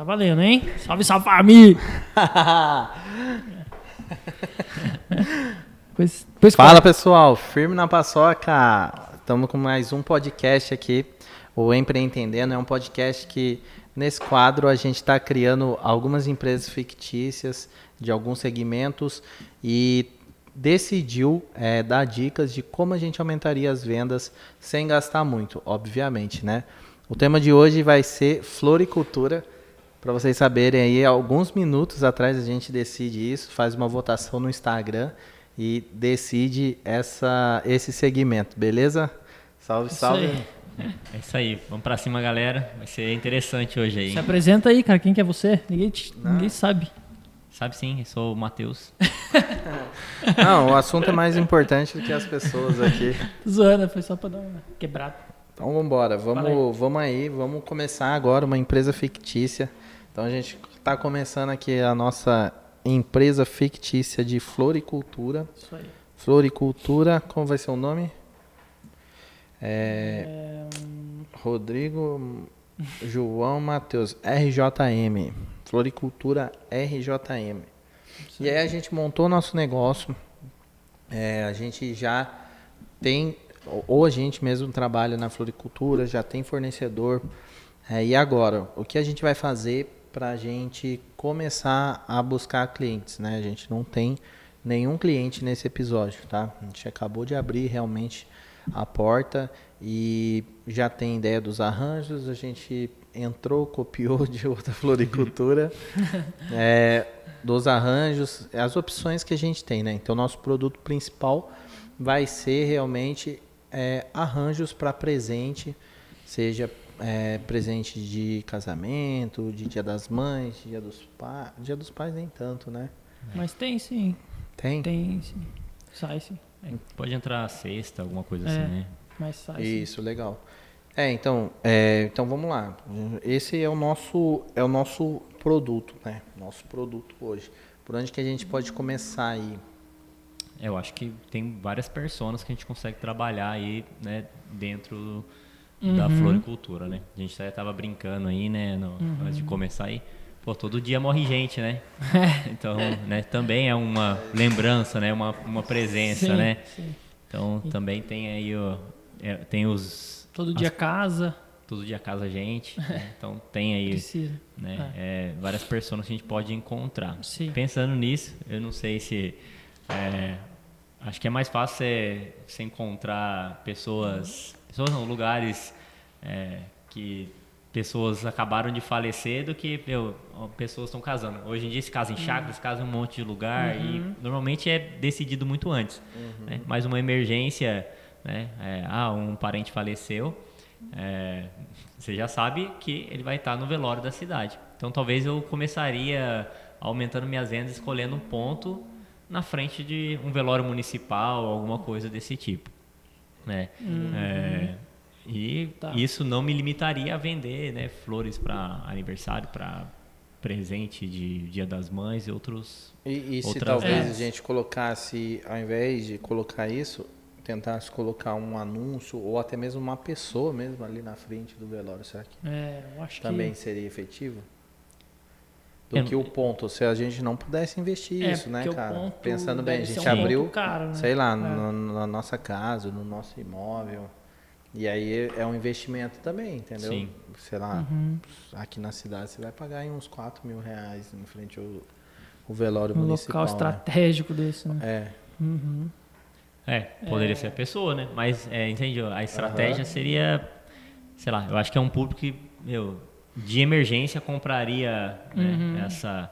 Tá valendo, hein? Salve, salve família! pois, pois Fala pessoal, firme na paçoca. Estamos com mais um podcast aqui. O Empreendendo é um podcast que nesse quadro a gente está criando algumas empresas fictícias de alguns segmentos e decidiu é, dar dicas de como a gente aumentaria as vendas sem gastar muito, obviamente, né? O tema de hoje vai ser floricultura. Para vocês saberem aí, alguns minutos atrás a gente decide isso, faz uma votação no Instagram e decide essa, esse segmento, beleza? Salve, salve. Isso é isso aí, vamos para cima, galera. Vai ser interessante hoje aí. Se apresenta aí, cara. Quem que é você? Ninguém, te, ninguém sabe. Sabe sim, eu sou o Matheus. Não, o assunto é mais importante do que as pessoas aqui. Zoana, foi só para dar uma quebrada. Então vamos embora, vamos, aí. vamos aí, vamos começar agora uma empresa fictícia. Então a gente está começando aqui a nossa empresa fictícia de floricultura. Isso aí. Floricultura, como vai ser o nome? É, é... Rodrigo João Matheus, RJM. Floricultura RJM. Isso e aí a gente montou nosso negócio. É, a gente já tem, ou a gente mesmo trabalha na floricultura, já tem fornecedor. É, e agora, o que a gente vai fazer para a gente começar a buscar clientes, né? A gente não tem nenhum cliente nesse episódio, tá? A gente acabou de abrir realmente a porta e já tem ideia dos arranjos, a gente entrou, copiou de outra floricultura, é, dos arranjos, as opções que a gente tem, né? Então, nosso produto principal vai ser realmente é, arranjos para presente, seja é, presente de casamento, de dia das mães, dia dos pais. Dia dos pais nem tanto, né? Mas tem sim. Tem? Tem sim. Sai sim. É, pode entrar sexta, alguma coisa é, assim, né? Mas sai Isso, sim. legal. É, então, é, então vamos lá. Esse é o nosso é o nosso produto, né? Nosso produto hoje. Por onde que a gente pode começar aí? Eu acho que tem várias pessoas que a gente consegue trabalhar aí, né, dentro uhum. da floricultura, né? A gente até tava brincando aí, né, no, uhum. antes de começar aí. Pô, todo dia morre gente, né? então, né, também é uma lembrança, né, uma, uma presença, sim, né? Sim. Então, também tem aí o, é, tem os todo dia as, casa todo dia casa a gente né? então tem aí Precisa. né é. É, várias pessoas que a gente pode encontrar Sim. pensando nisso eu não sei se é, acho que é mais fácil você, encontrar pessoas pessoas não, lugares é, que pessoas acabaram de falecer do que meu, pessoas estão casando. Hoje em dia se casa em chácara, se casa em um monte de lugar uhum. e normalmente é decidido muito antes. Uhum. Né? Mas uma emergência, né? É, ah, um parente faleceu, é, você já sabe que ele vai estar no velório da cidade. Então talvez eu começaria aumentando minhas vendas, escolhendo um ponto na frente de um velório municipal, alguma coisa desse tipo. Né? Uhum. É, e tá. isso não me limitaria a vender né, flores para aniversário, para presente de Dia das Mães e outros. E, e se talvez a gente colocasse, ao invés de colocar isso, tentasse colocar um anúncio ou até mesmo uma pessoa mesmo ali na frente do velório, será que é, eu acho também que... seria efetivo? Do é, que o ponto, se a gente não pudesse investir é, isso, né, cara? Pensando bem, a gente um abriu, caro, né? sei lá, é. no, na nossa casa, no nosso imóvel. E aí é um investimento também, entendeu? Sim. Sei lá, uhum. aqui na cidade você vai pagar uns 4 mil reais em frente ao, ao velório um municipal. Um local né? estratégico desse, né? É. Uhum. É, poderia é. ser a pessoa, né? Mas, é, entende? A estratégia uhum. seria, sei lá, eu acho que é um público que, meu, de emergência compraria né, uhum. essa,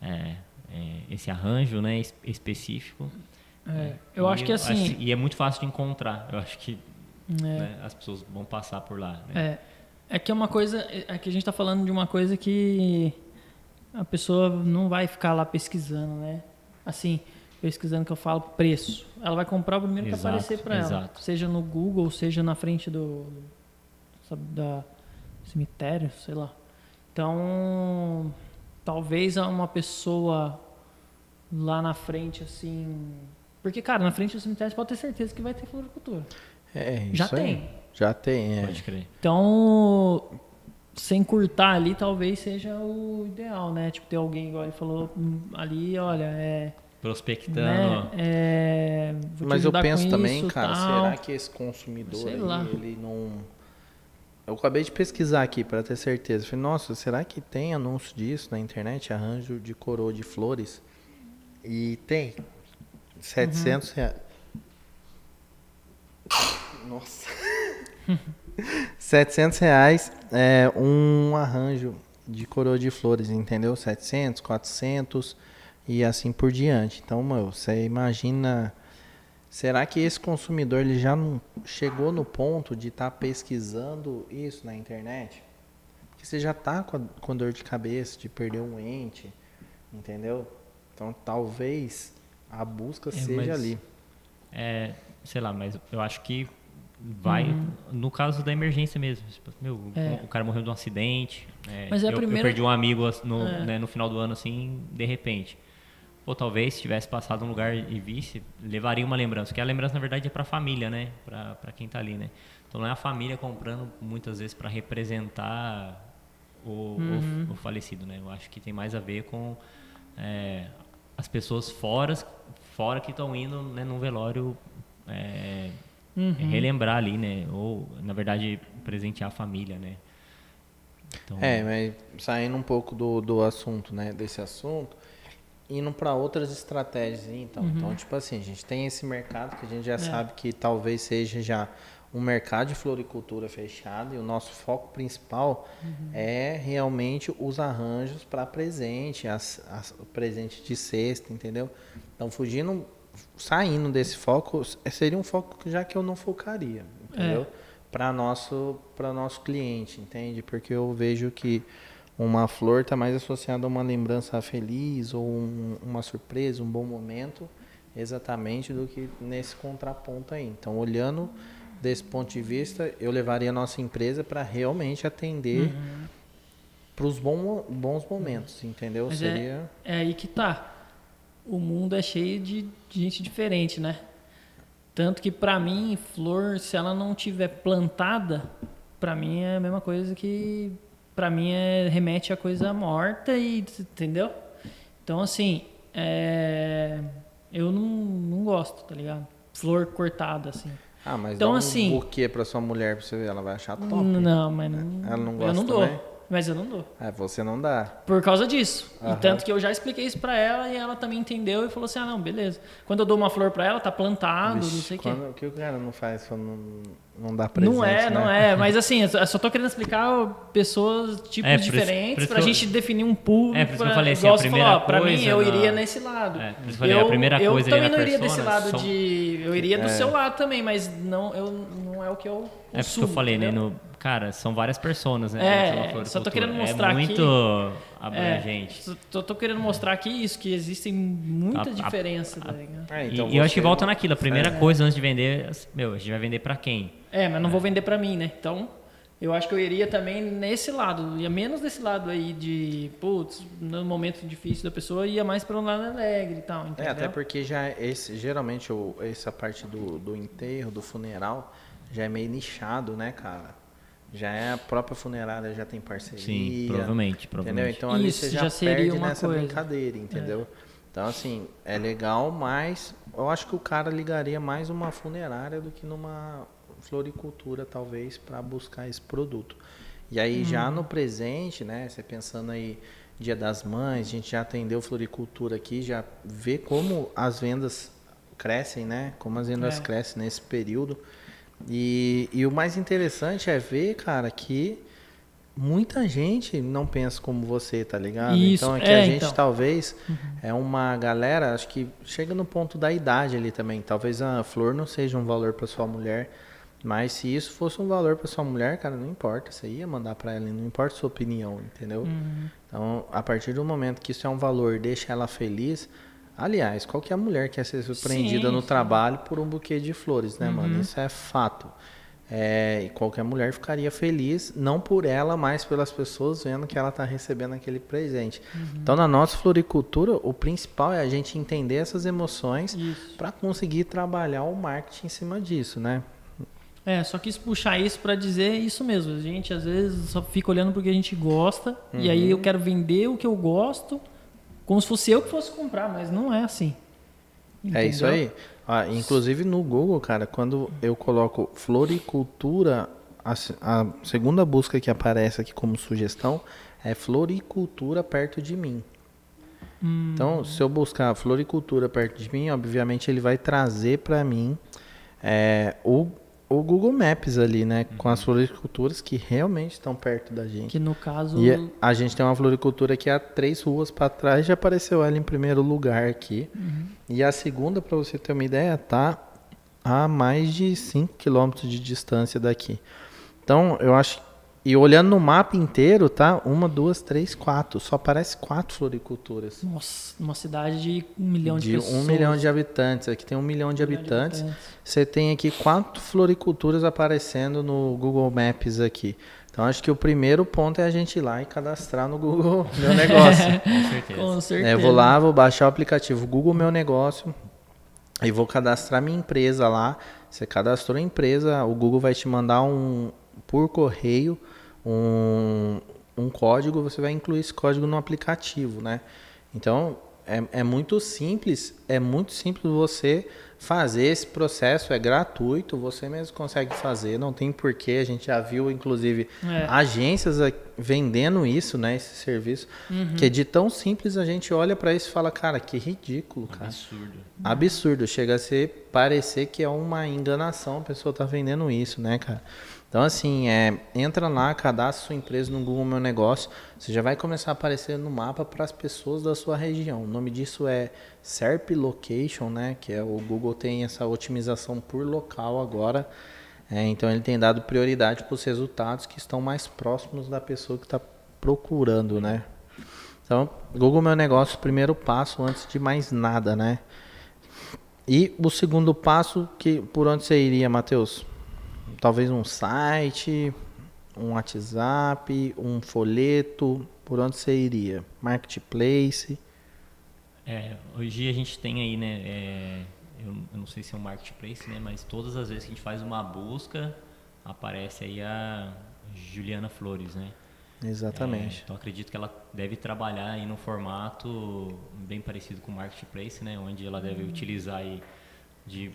é, é, esse arranjo né, específico. É, eu acho que assim. Acho, e é muito fácil de encontrar. Eu acho que é. Né? As pessoas vão passar por lá. Né? É. É que é uma coisa. É que a gente está falando de uma coisa que a pessoa não vai ficar lá pesquisando, né? Assim, pesquisando que eu falo preço. Ela vai comprar o primeiro exato, que aparecer para ela. Seja no Google, seja na frente do. Sabe, da cemitério, sei lá. Então, talvez uma pessoa lá na frente, assim. Porque, cara, na frente do cemitério você pode ter certeza que vai ter floricultura. É, já tem. Aí. Já tem, é. Pode crer. Então, sem curtar ali, talvez seja o ideal, né? Tipo, ter alguém, igual ele falou ali, olha, é. Prospectando. Né? É, vou te Mas eu penso com também, isso, cara, tal. será que esse consumidor aí, ele não. Eu acabei de pesquisar aqui para ter certeza. Falei, nossa, será que tem anúncio disso na internet? Arranjo de coroa de flores? E tem. 700 Uhum. reais. Nossa. 700 reais é um arranjo de coroa de flores, entendeu? 700, 400 e assim por diante. Então, meu, você imagina. Será que esse consumidor ele já não chegou no ponto de estar pesquisando isso na internet? Porque você já tá com, a- com dor de cabeça, de perder um ente, entendeu? Então talvez a busca É, seja mas- ali. É, sei lá, mas eu acho que vai no caso da emergência mesmo. Tipo, meu, Uhum. É. o cara morreu de um acidente. é, Mas é a eu, eu primeira- perdi um amigo no, É. né, no final do ano, assim, de repente. Ou talvez, se tivesse passado um lugar e visse, levaria uma lembrança. Porque a lembrança, na verdade, é pra família, né? Pra quem tá ali, né? Então não é a família comprando, muitas vezes, para representar o, o- Uhum. o falecido, né? Eu acho que tem mais a ver com é, as pessoas fora, fora que estão indo né, num velório é, Uhum. relembrar ali, né? Ou, na verdade, presentear a família, né? Então, É, mas saindo um pouco do, do assunto, né? Desse assunto, indo para outras estratégias, então. Então, tipo assim, a gente tem esse mercado que a gente já sabe que talvez seja já um mercado de floricultura fechado e o nosso foco principal é realmente os arranjos para presente, as, as presente de cesta, entendeu? Então, fugindo, saindo desse foco, seria um foco que já que eu não focaria, entendeu? Para nosso para nosso cliente, entende? Porque eu vejo que uma flor está mais associada a uma lembrança feliz ou um- uma surpresa, um bom momento, exatamente do que nesse contraponto aí. Então, olhando desse ponto de vista, eu levaria a nossa empresa para realmente atender Uhum. para os bom, bons momentos, entendeu? Mas Seria É aí que tá. O mundo é cheio de gente diferente, né? Tanto que pra mim, flor, se ela não tiver plantada, pra mim é a mesma coisa que pra mim é remete a coisa morta e entendeu? Então assim, é, eu não, não gosto, tá ligado? Flor cortada assim. Ah, mas Então, dá um assim- buquê para sua mulher para você ver, ela vai achar top. Não, mas não. Ela não eu gosta não dou. também? Mas eu não dou. É, você não dá. Por causa disso. Aham. E tanto que eu já expliquei isso pra ela e ela também entendeu e falou assim: ah, não, beleza. Quando eu dou uma flor pra ela, tá plantado, não Vixe, sei o quê. O que o cara não faz quando não, não dá presente, Não é, né? não é. Mas assim, eu só tô querendo explicar pessoas, tipos É, isso- diferentes, isso que eu- gente definir um público. É, por isso que eu falei assim, a primeira falou, ó, pra mim, coisa eu na- iria nesse lado. É, por isso que eu falei, a eu, primeira eu coisa ali também não iria desse persona lado são- de. Eu iria do É. seu lado também, mas não, eu, não é o que eu. É porque consumo, eu falei, né? No, cara, são várias personas, né? É, só tô querendo mostrar É muito É, abrangente. só tô, tô querendo mostrar aqui isso, que existem muita A- a- diferença, tá ligado? É, E- então e eu acho que volta naquilo. A primeira coisa antes de vender, meu, a gente vai vender pra quem? É, mas não vou vender pra mim, né? Então, eu acho que eu iria também nesse lado. Ia menos desse lado aí de, putz, no momento difícil da pessoa, ia mais pra um lado alegre e tal, É, entendeu? até porque já esse, geralmente o, essa parte do, do enterro, do funeral, já é meio nichado, né, cara? Já é a própria funerária, já tem parceria. Sim, provavelmente, Entendeu? provavelmente. Então ali Isso, você já, já seria perde uma nessa coisa. brincadeira, entendeu? Então, assim, é legal, mas eu acho que o cara ligaria mais uma funerária do que numa floricultura, talvez, para buscar esse produto. E aí, já Uhum. no presente, né, você pensando aí, Dia das Mães, a gente já atendeu floricultura aqui, já vê como as vendas crescem, né? Como as vendas É. crescem nesse período. E, e o mais interessante é ver, cara, que muita gente não pensa como você, tá ligado? Isso, então é que é, a gente então. Uhum. talvez é uma galera, acho que chega no ponto da idade ali também. Talvez a flor não seja um valor para sua mulher, mas se isso fosse um valor para sua mulher, cara, não importa, você ia mandar para ela, não importa a sua opinião, entendeu? Uhum. Então, a partir do momento que isso é um valor, deixa ela feliz. Aliás, qualquer mulher quer ser surpreendida Sim, no sim. trabalho por um buquê de flores, né, Uhum. mano? Isso é fato. É, e qualquer mulher ficaria feliz, não por ela, mas pelas pessoas vendo que ela está recebendo aquele presente. Uhum. Então, na nossa floricultura, o principal é a gente entender essas emoções para conseguir trabalhar o marketing em cima disso, né? É, só quis puxar isso para dizer isso mesmo. A gente às vezes só fica olhando porque a gente gosta uhum. e aí eu quero vender o que eu gosto como se fosse eu que fosse comprar, mas não é assim. Entendeu? É isso aí. Ah, inclusive no Google, cara, quando eu coloco floricultura, a, a segunda busca que aparece aqui como sugestão é floricultura perto de mim. Hum. Então, se eu buscar floricultura perto de mim, obviamente ele vai trazer para mim é, o o Google Maps ali, né? Uhum. Com as floriculturas que realmente estão perto da gente. Que no caso. E a gente tem uma floricultura que há três ruas para trás já apareceu ela em primeiro lugar aqui. Uhum. E a segunda, para você ter uma ideia, tá a mais de 5 quilômetros de distância daqui. Então, eu acho e olhando no mapa inteiro, tá? Uma, duas, três, quatro. Só aparece quatro floriculturas. Nossa, uma cidade de um milhão de, de pessoas. um milhão de habitantes. Aqui tem um milhão de, um habitantes. de habitantes. Você tem aqui quatro floriculturas aparecendo no Google Maps aqui. Então acho que o primeiro ponto é a gente ir lá e cadastrar no Google Meu Negócio. Com certeza. Com certeza. É, eu vou lá, vou baixar o aplicativo Google Meu Negócio e vou cadastrar minha empresa lá. Você cadastrou a empresa, o Google vai te mandar um por correio um, um código, você vai incluir esse código no aplicativo, né? Então, é, é muito simples, é muito simples você fazer esse processo, é gratuito, você mesmo consegue fazer, não tem porquê, a gente já viu, inclusive, é. agências vendendo isso, né, esse serviço, uhum. que é de tão simples a gente olha para isso e fala, cara, que ridículo, cara. Absurdo. Absurdo, chega a ser, parecer que é uma enganação a pessoa tá vendendo isso, né, cara. Então, assim, é, entra lá, cadastra sua empresa no Google Meu Negócio. Você já vai começar a aparecer no mapa para as pessoas da sua região. O nome disso é SERP Location, né? Que é o Google tem essa otimização por local agora. É, então, ele tem dado prioridade para os resultados que estão mais próximos da pessoa que está procurando, né? Então, Google Meu Negócio, primeiro passo antes de mais nada, né? E o segundo passo, que por onde você iria, Matheus? Talvez um site, um WhatsApp, um folheto, por onde você iria? Marketplace? É, hoje a gente tem aí, né, é, eu, eu, não sei se é um marketplace, né, mas todas as vezes que a gente faz uma busca, aparece aí a Juliana Flores, né? Exatamente. É, então acredito que ela deve trabalhar aí no formato bem parecido com o marketplace, né, onde ela deve utilizar aí de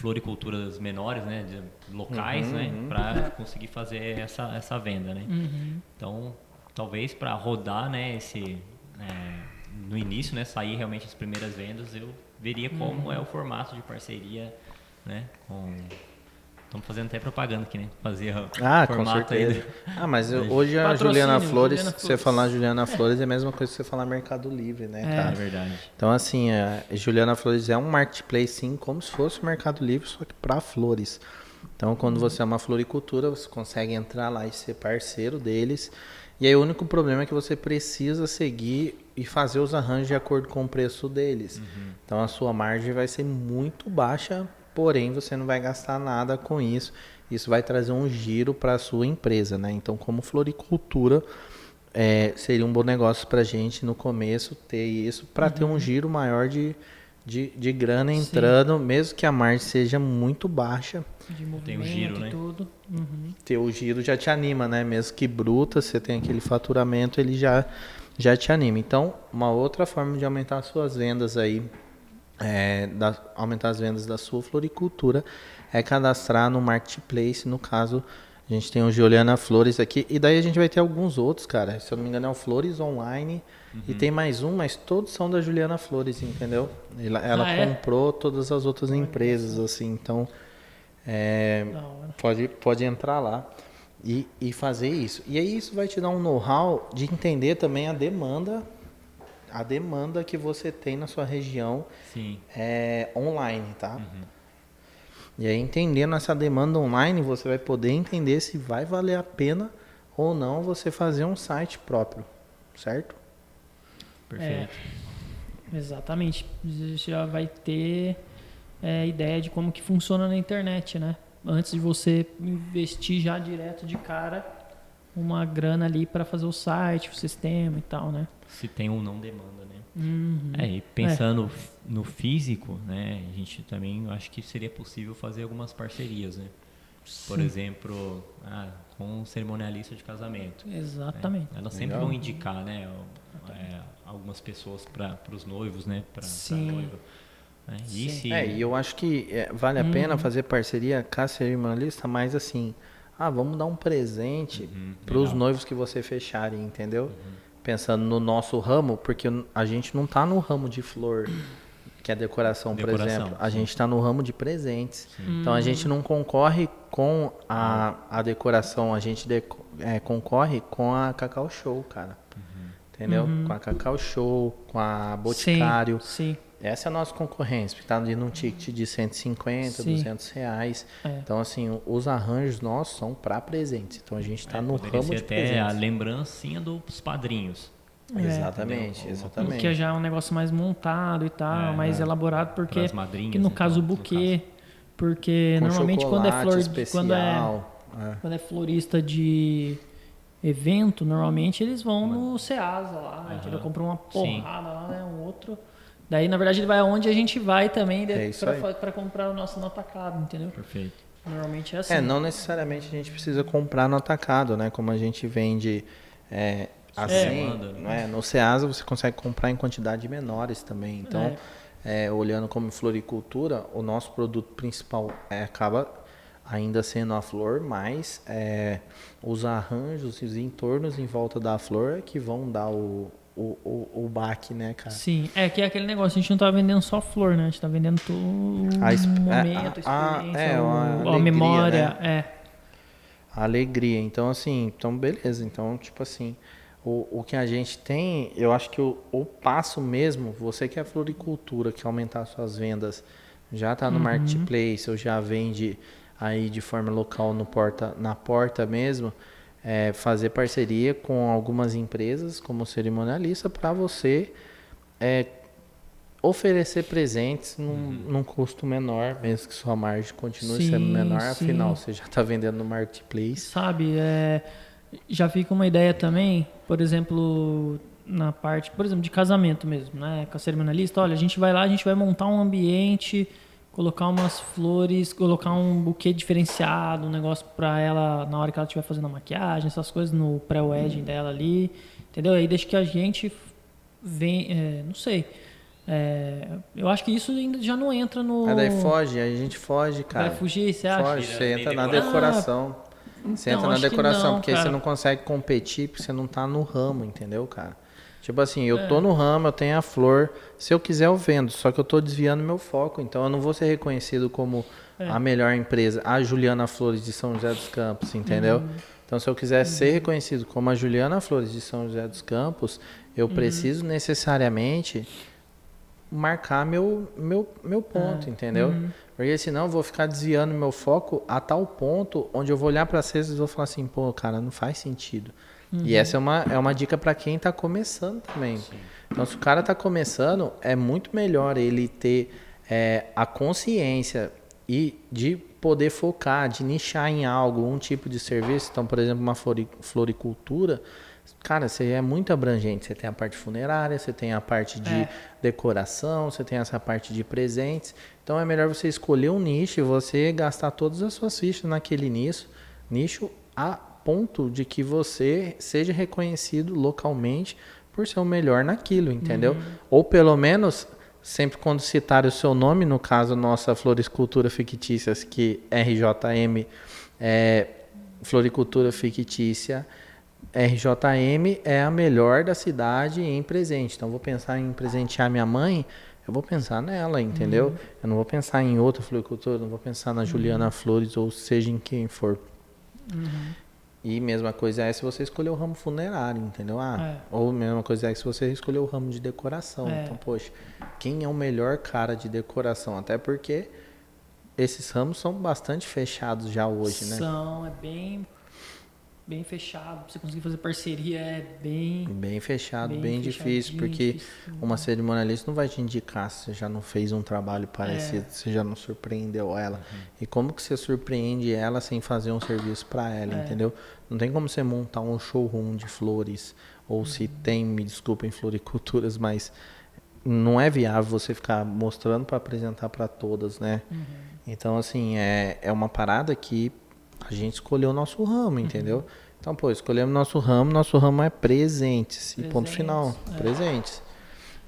floriculturas menores, né, de locais, uhum, né, uhum. para conseguir fazer essa, essa venda, né. Uhum. Então, talvez para rodar, né, esse é, no início, né, sair realmente as primeiras vendas, eu veria como uhum. é o formato de parceria, né, com Estamos fazendo até propaganda aqui, né? Fazer ah, com certeza. Ah, mas eu, hoje a Juliana Flores, Juliana você falar Juliana Flores é a mesma coisa que você falar Mercado Livre, né, é. cara? É verdade. Então, assim, a Juliana Flores é um marketplace, sim, como se fosse o Mercado Livre, só que para flores. Então, quando uhum. você é uma floricultura, você consegue entrar lá e ser parceiro deles. E aí o único problema é que você precisa seguir e fazer os arranjos de acordo com o preço deles. Uhum. Então, a sua margem vai ser muito baixa porém você não vai gastar nada com isso. Isso vai trazer um giro para a sua empresa, né? Então, como floricultura, é, seria um bom negócio para a gente no começo ter isso, para uhum. ter um uhum. giro maior de, de, de grana entrando, Sim. mesmo que a margem seja muito baixa. tem o giro, né? Tudo. Uhum. Ter o giro já te anima, né? Mesmo que bruta, você tem aquele faturamento, ele já, já te anima. Então, uma outra forma de aumentar suas vendas aí é, da, aumentar as vendas da sua floricultura é cadastrar no marketplace. No caso, a gente tem o Juliana Flores aqui. E daí a gente vai ter alguns outros, cara. Se eu não me engano, é o Flores Online. Uhum. E tem mais um, mas todos são da Juliana Flores, entendeu? Ela, ela ah, é? comprou todas as outras empresas, assim. Então, é, pode, pode entrar lá e, e fazer isso. E aí isso vai te dar um know-how de entender também a demanda a demanda que você tem na sua região Sim. é online, tá? Uhum. E aí, entendendo essa demanda online, você vai poder entender se vai valer a pena ou não você fazer um site próprio, certo? Perfeito. É, exatamente. Você já vai ter é, ideia de como que funciona na internet, né? Antes de você investir já direto de cara uma grana ali para fazer o site, o sistema e tal, né? Se tem ou não demanda, né? Uhum. É, e pensando é. no físico, né, a gente também acho que seria possível fazer algumas parcerias, né? por Sim. exemplo, ah, com um cerimonialista de casamento. Exatamente. Elas sempre Legal. vão indicar, né, é, algumas pessoas para os noivos, né, para Sim. noiva. né? E Sim. se- É, e eu acho que é, vale a Uhum. pena fazer parceria com a cerimonialista, mas assim, ah, vamos dar um presente Uhum, para os noivos que você fecharem, entendeu? Pensando no nosso ramo, porque a gente não tá no ramo de flor, que é decoração, por Decoração, exemplo. A sim. gente está no ramo de presentes. Então a gente não concorre com a, a decoração, a gente deco- é, concorre com a Cacau Show, cara. Entendeu? Com a Cacau Show, com a Boticário. Uhum. Sim, sim. Essa é a nossa concorrência, porque tá ali num ticket de 150, Sim. 200 reais. É. Então, assim, os arranjos nossos são para presentes. Então, a gente está é, no ramo ser de até a presentes. lembrancinha dos padrinhos. É. Exatamente, Entendeu? exatamente. Que já é um negócio mais montado e tal, É, mais é. elaborado, porque madrinhas, que no então, caso o buquê, porque Com normalmente quando é flor, de- especial. quando é é. quando é florista de evento, normalmente eles vão no Ceasa lá, Aham. entendeu? Compram uma Sim. porrada lá, né? Um outro. Daí, na verdade, ele vai aonde a gente vai também É pra comprar o nosso no atacado, entendeu? Perfeito. Normalmente é assim. É, não necessariamente a gente precisa comprar no atacado, né? Como a gente vende é, assim, Demanda, né? não é? no Ceasa você consegue comprar em quantidade menores também. Então, é, olhando como floricultura, o nosso produto principal é, acaba ainda sendo a flor, mas é, os arranjos e os entornos em volta da flor é que vão dar o, o, o, o baque, né, cara? Sim, é que é aquele negócio, a gente não tá vendendo só flor, né? A gente tá vendendo todo A exp- momento, a, a- a- experiência, é, o- uma a alegria, memória, né? é. A alegria. Então, assim, então beleza. Então, tipo assim, o, o que a gente tem, eu acho que o, o passo mesmo, você que é floricultura, que aumentar suas vendas, já tá no Uhum. marketplace ou já vende aí de forma local no porta, na porta mesmo, é, fazer parceria com algumas empresas como cerimonialista para você é, oferecer presentes num, num custo menor, mesmo que sua margem continue Sim, sendo menor, sim. afinal você já está vendendo no marketplace. Sabe, é, já fica uma ideia também, por exemplo, na parte, por exemplo, de casamento mesmo, né? Com a cerimonialista, olha, a gente vai lá, a gente vai montar um ambiente, colocar umas flores, colocar um buquê diferenciado, um negócio pra ela na hora que ela estiver fazendo a maquiagem, essas coisas no pré-wedding dela ali, entendeu? Aí deixa que a gente vem, é, não sei. é, eu acho que isso ainda já não entra no. Aí daí foge, a gente foge, cara. Vai fugir, você acha? Foge, você entra na decoração. decoração. Você Então, entra na decoração, não, porque aí você não consegue competir, porque você não tá no ramo, entendeu, cara? Tipo assim, eu É. tô no ramo, eu tenho a flor. Se eu quiser, eu vendo. Só que eu tô desviando meu foco. Então eu não vou ser reconhecido como É. a melhor empresa, a Juliana Flores de São José dos Campos, entendeu? Uhum. Então, se eu quiser ser reconhecido como a Juliana Flores de São José dos Campos, eu Uhum. preciso necessariamente marcar meu, meu, meu ponto, É. entendeu? Uhum. Porque senão eu vou ficar desviando meu foco a tal ponto onde eu vou olhar para vocês e vou falar assim, pô, cara, não faz sentido. Uhum. E essa é uma, é uma dica para quem está começando também. Então, se o cara está começando, é muito melhor ele ter é, a consciência e de poder focar, de nichar em algo, um tipo de serviço. Então, por exemplo, uma flori- floricultura, cara, você é muito abrangente. Você tem a parte funerária, você tem a parte de É. decoração, você tem essa parte de presentes. Então, é melhor você escolher um nicho e você gastar todas as suas fichas naquele nicho, nicho a ponto de que você seja reconhecido localmente por ser o melhor naquilo, entendeu? Ou pelo menos, sempre quando citar o seu nome, no caso nossa Floricultura Fictícias, que RJM é Floricultura Fictícia, RJM é a melhor da cidade em presente. Então, vou pensar em presentear minha mãe, eu vou pensar nela, entendeu? Eu não vou pensar em outra floricultura, não vou pensar na Juliana Flores ou seja em quem for. E mesma coisa é se você escolher o ramo funerário, entendeu? Ah, Ou mesma coisa é se você escolher o ramo de decoração. É. Então, poxa, quem é o melhor cara de decoração? Até porque esses ramos são bastante fechados já hoje, né? São, é bem, bem fechado. Pra você conseguir fazer parceria é bem. Bem fechado, bem, Bem difícil, porque difícil. uma cerimonialista não vai te indicar se você já não fez um trabalho parecido, É. se você já não surpreendeu ela. E como que você surpreende ela sem fazer um serviço para ela, É. entendeu? Não tem como você montar um showroom de flores, ou se Uhum. tem, me desculpem, floriculturas, mas não é viável você ficar mostrando para apresentar para todas, né? Uhum. Então, assim, é, é uma parada que a gente escolheu o nosso ramo, entendeu? Então, pô, escolhemos nosso ramo, nosso ramo é presentes, e ponto Presentes, final, é. presentes.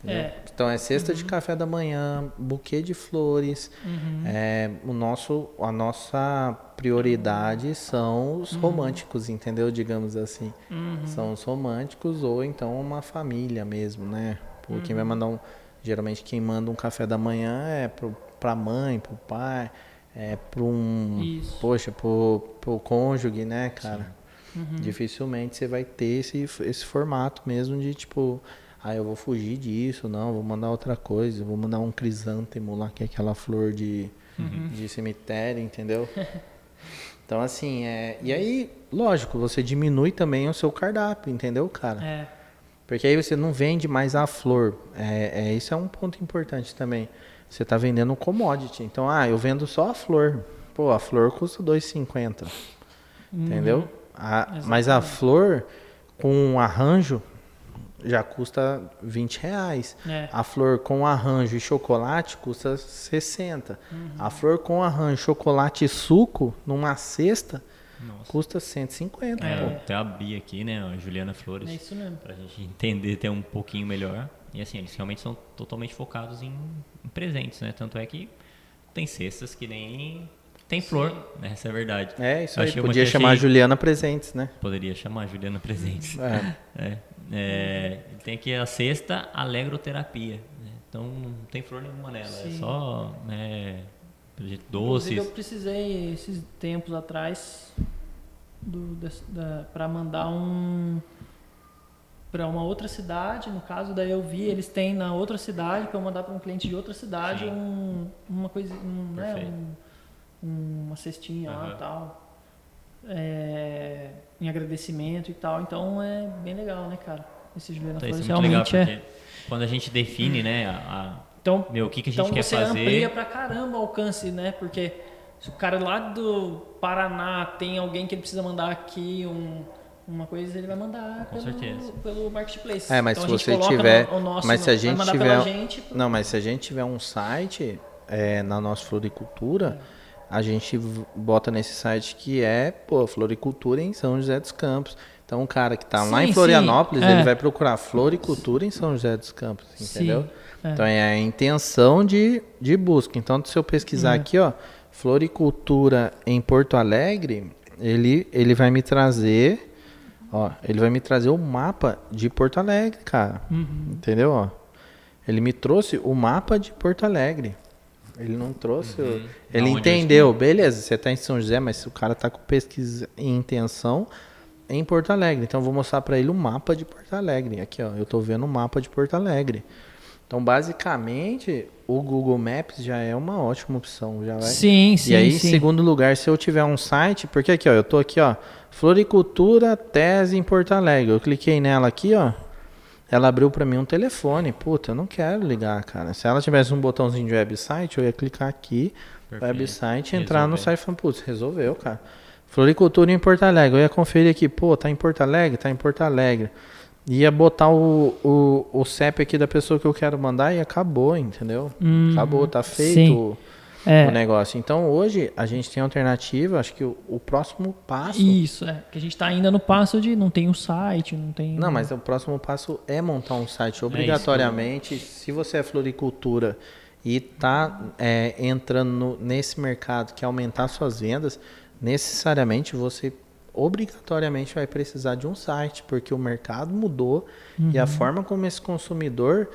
É. Então é cesta de café da manhã, buquê de flores. Uhum. É, o nosso, a nossa prioridade são os românticos, entendeu? Digamos assim. Uhum. São os românticos ou então uma família mesmo, né? Pô, Quem vai mandar um. Geralmente quem manda um café da manhã é pro, pra mãe, pro pai, é pro um. Isso. Poxa, pro, pro cônjuge, né, cara? Uhum. Dificilmente você vai ter esse, esse formato mesmo de tipo, ah, eu vou fugir disso, não, vou mandar outra coisa, vou mandar um crisântemo lá, que é aquela flor de, Uhum. de cemitério, entendeu? Então, assim, é. E aí, lógico, você diminui também o seu cardápio, entendeu, cara? É. Porque aí você não vende mais a flor. É, é, isso é um ponto importante também. Você está vendendo um commodity. Então, ah, eu vendo só a flor. Pô, a flor custa R$ 2,50. Entendeu? A- mas a flor com um arranjo já custa 20 reais. É. A flor com arranjo e chocolate custa 60. A flor com arranjo, chocolate e suco numa cesta Nossa. custa 150. É, pô. até abri aqui, né, a Juliana Flores, É isso mesmo. pra gente entender até um pouquinho melhor. E assim, eles realmente são totalmente focados em presentes, né? Tanto é que tem cestas que nem tem flor, né? Essa é a verdade. É, isso Eu aí. Podia chamar a achei- Juliana Presentes, né? Poderia chamar Juliana Presentes. É. É, é, tem aqui a sexta alegroterapia. Né? Então não tem flor nenhuma nela, é Sim. só né, Inclusive, doces. eu precisei, esses tempos atrás, para mandar um para uma outra cidade, no caso, daí eu vi, eles têm na outra cidade, para eu mandar para um cliente de outra cidade um, uma coisa, um, né, um- uma cestinha lá Aham. e tal, é, em agradecimento e tal. Então é bem legal, né, cara? Esse Juliana Então, Flores é muito legal, realmente é. quando a gente define, né, a, Então, meu, o que, que a gente então quer você fazer. amplia pra caramba o alcance, né? Porque se o cara lá do Paraná tem alguém que ele precisa mandar aqui um, uma coisa, ele vai mandar Com pelo, certeza. pelo marketplace. É, mas Então, se você tiver- no- o nosso, mas se a gente mandar tiver- pela gente, Não, mas se a gente tiver um site é, na nossa floricultura, a gente bota nesse site que é, pô, floricultura em São José dos Campos. Então, o cara que tá lá em Florianópolis, sim, é. ele vai procurar floricultura em São José dos Campos, entendeu? Sim, é. Então, é a intenção de, de busca. Então, se eu pesquisar É. aqui, ó, floricultura em Porto Alegre, ele, ele vai me trazer, ó, ele vai me trazer o mapa de Porto Alegre, cara. Uhum. Entendeu? Ó, ele me trouxe o mapa de Porto Alegre. Ele não trouxe. Uhum. Ele eu entendeu, beleza, você tá em São José, mas o cara tá com pesquisa e intenção em Porto Alegre. Então eu vou mostrar para ele o mapa de Porto Alegre. Aqui, ó, eu tô vendo o mapa de Porto Alegre. Então, basicamente, o Google Maps já é uma ótima opção, já vai. Sim, sim, e aí, sim. em segundo lugar, se eu tiver um site, porque aqui, ó, eu tô aqui, ó, Floricultura Tese em Porto Alegre. Eu cliquei nela aqui, ó. Ela abriu pra mim um telefone. Puta, eu não quero ligar, cara. Se ela tivesse um botãozinho de website, eu ia clicar aqui, Perfeito. website, entrar no Resolver. site e falar, putz, resolveu, cara. Floricultura em Porto Alegre. Eu ia conferir aqui, pô, tá em Porto Alegre? Tá em Porto Alegre. Ia botar o, o, o CEP aqui da pessoa que eu quero mandar e acabou, entendeu? Hum, acabou, tá feito o- É. o negócio. Então hoje a gente tem alternativa, acho que o, o próximo passo. Isso, é. Que a gente tá ainda no passo de não tem o site, não tem. Não, mas o próximo passo é montar um site obrigatoriamente. Se você é floricultura e tá é, entrando no- nesse mercado que é aumentar suas vendas, necessariamente você obrigatoriamente vai precisar de um site, porque o mercado mudou e a forma como esse consumidor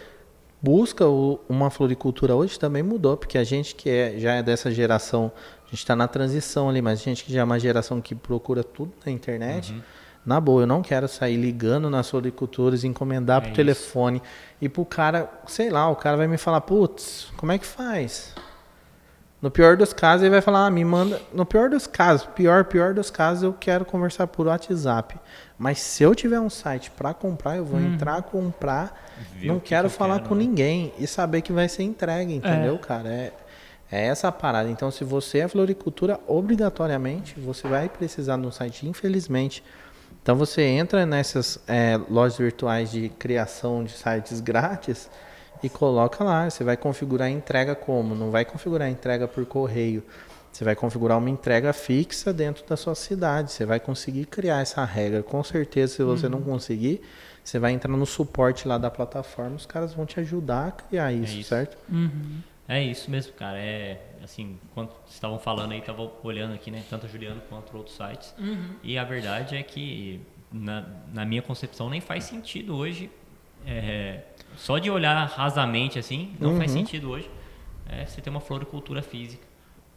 busca o- uma floricultura hoje também mudou, porque a gente que é, já é dessa geração, a gente está na transição ali, mas a gente que já é uma geração que procura tudo na internet, na boa, eu não quero sair ligando nas floriculturas, encomendar É pro isso. telefone e pro cara, sei lá, o cara vai me falar, putz, como é que faz? No pior dos casos, ele vai falar, ah, me manda. No pior dos casos, pior, pior dos casos, eu quero conversar por WhatsApp. Mas se eu tiver um site para comprar, eu vou entrar, comprar. Ver não que quero que falar quero, com né? ninguém e saber que vai ser entregue, entendeu, cara? É, é essa a parada. Então, se você é floricultura, obrigatoriamente você vai precisar de um site, infelizmente. Então, você entra nessas é, lojas virtuais de criação de sites grátis e coloca lá. Você vai configurar a entrega como? Não vai configurar a entrega por correio. Você vai configurar uma entrega fixa dentro da sua cidade. Você vai conseguir criar essa regra. Com certeza, se você não conseguir, você vai entrar no suporte lá da plataforma, os caras vão te ajudar a criar isso, isso. certo? Uhum. É isso mesmo, cara. É assim, quando vocês estavam falando aí, estava olhando aqui, né? Tanto a Juliano quanto outros sites. Uhum. E a verdade é que, na, na minha concepção, nem faz sentido hoje. é, só de olhar rasamente assim, não faz Uhum. sentido hoje. É, você ter uma floricultura física.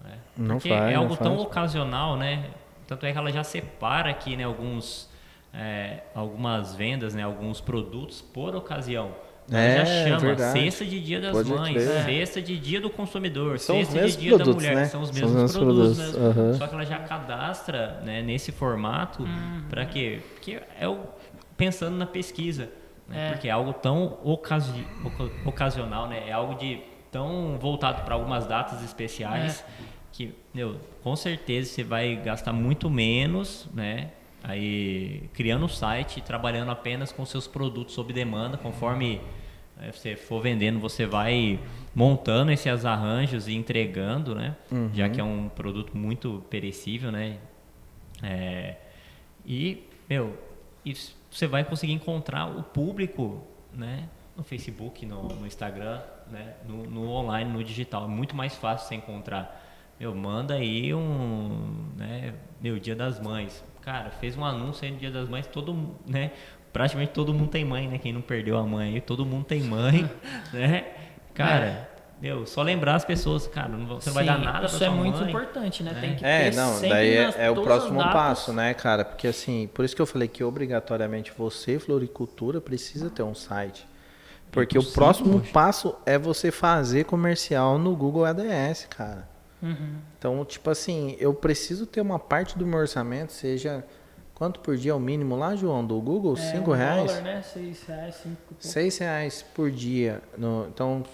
né? Não Porque faz, é não algo tão faz. ocasional, né? Tanto é que ela já separa aqui, né? Alguns, é, algumas vendas, né? Alguns produtos por ocasião. Ela É, já chama verdade. cesta de dia das Pode mães, crer. cesta de dia do consumidor, São cesta de mesmos dia da produtos, mulher, né? são os São os mesmos mesmos produtos, produtos, mesmo. aham. Só que ela já cadastra né, nesse formato para quê? Porque é o, pensando na pesquisa, né? É. porque é algo tão ocasi, oca- ocasional, né? É algo de tão voltado para algumas datas especiais que, meu, com certeza você vai gastar muito menos, né? Aí criando um site, trabalhando apenas com seus produtos sob demanda, conforme eh, você for vendendo, você vai montando esses arranjos e entregando, né? Já que é um produto muito perecível, né? É, e, meu, s- você vai conseguir encontrar o público, né? No Facebook, no, no Instagram, né? No, no online, no digital. É muito mais fácil você encontrar. Meu, manda aí um, né? Meu, Dia das Mães. Cara, fez um anúncio aí no Dia das Mães, todo, né? Praticamente todo mundo tem mãe, né? Quem não perdeu a mãe aí, todo mundo tem mãe, né? Cara, meu, só lembrar as pessoas, cara, não, você não vai dar Sim, nada pra Isso sua é muito mãe. importante, né? Tem que É, ter não, daí é, nas- é o próximo passo, né, cara? Porque assim, por isso que eu falei que obrigatoriamente você, floricultura, precisa ter um site. Porque o próximo hoje. passo é você fazer comercial no Google ADS, cara. Uhum. Então, tipo assim, eu preciso ter uma parte do meu orçamento, seja quanto por dia é o mínimo lá, João, do Google? É, Cinco um reais? Dólar, né? Seis reais, cinco pouco. Seis reais por dia. No, então,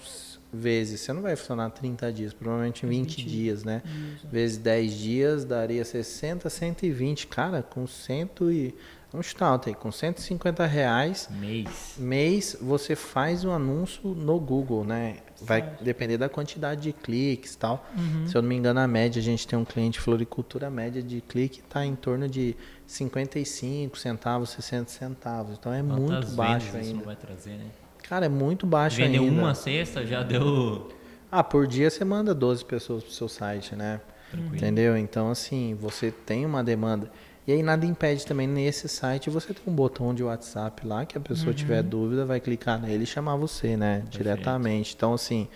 vezes, você não vai funcionar 30 dias, provavelmente 20, 20 dias, né? Isso. Vezes 10 dias daria 60, 120. Cara, com cento e. Vamos chutar alto aí, com 150 reais Mês. mês você faz um anúncio no Google, né? Vai Faz. depender da quantidade de cliques e tal. Uhum. Se eu não me engano, a média, a gente tem um cliente floricultura, a média de clique está em torno de 55 centavos, 60 centavos. Então é muito Quantas baixo vendas isso não ainda. vai trazer, né? Cara, é muito baixo Vender ainda. uma cesta já deu. Ah, por dia você manda 12 pessoas pro seu site, né? Tranquilo. Entendeu? Então, assim, você tem uma demanda. E aí nada impede também nesse site você ter um botão de WhatsApp lá que a pessoa tiver dúvida, vai clicar nele e chamar você, né? Diretamente. Então, assim,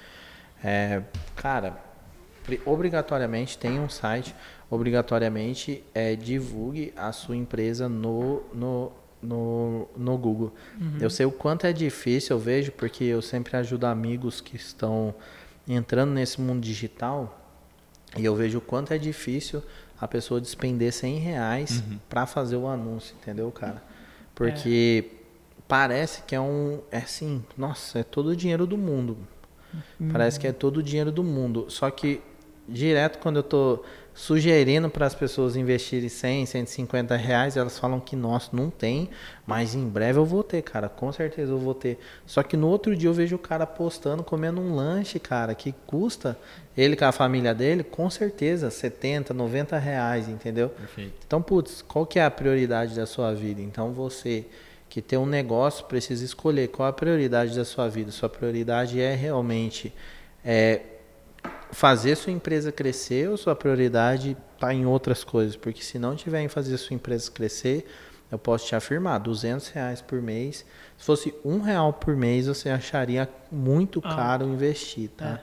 é, cara, obrigatoriamente tem um site, obrigatoriamente é, divulgue a sua empresa no, no, no, no Google. Eu sei o quanto é difícil, eu vejo, porque eu sempre ajudo amigos que estão entrando nesse mundo digital e eu vejo o quanto é difícil a pessoa despender 100 reais pra fazer o anúncio, entendeu, cara? Porque parece que é um. É assim, nossa, é todo o dinheiro do mundo. Parece que é todo o dinheiro do mundo. Só que, direto, quando eu tô sugerindo para as pessoas investirem 100, 150 reais, elas falam que, nossa, não tem, mas em breve eu vou ter, cara, com certeza eu vou ter. Só que no outro dia eu vejo o cara postando, comendo um lanche, cara, que custa, ele com a família dele, com certeza, 70, 90 reais, entendeu? Perfeito. Então, putz, qual que é a prioridade da sua vida? Então, você que tem um negócio precisa escolher qual a prioridade da sua vida. Sua prioridade é realmente é, fazer sua empresa crescer ou sua prioridade está em outras coisas? Porque se não tiver em fazer sua empresa crescer, eu posso te afirmar, 200 reais por mês. Se fosse um real por mês, você acharia muito Ah. caro investir, tá?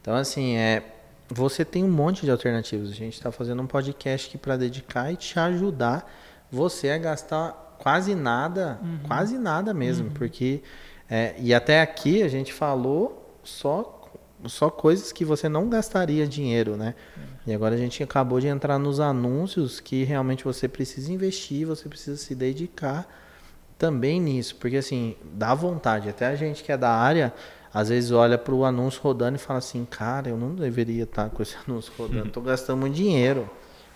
Então, assim, é, você tem um monte de alternativas. A gente está fazendo um podcast aqui para dedicar e te ajudar você a gastar quase nada, quase nada mesmo, porque é, e até aqui a gente falou só só coisas que você não gastaria dinheiro, né? E agora a gente acabou de entrar nos anúncios que realmente você precisa investir, você precisa se dedicar também nisso, porque assim, dá vontade. Até a gente que é da área, às vezes olha para o anúncio rodando e fala assim, cara, eu não deveria estar com esse anúncio rodando, tô gastando muito dinheiro.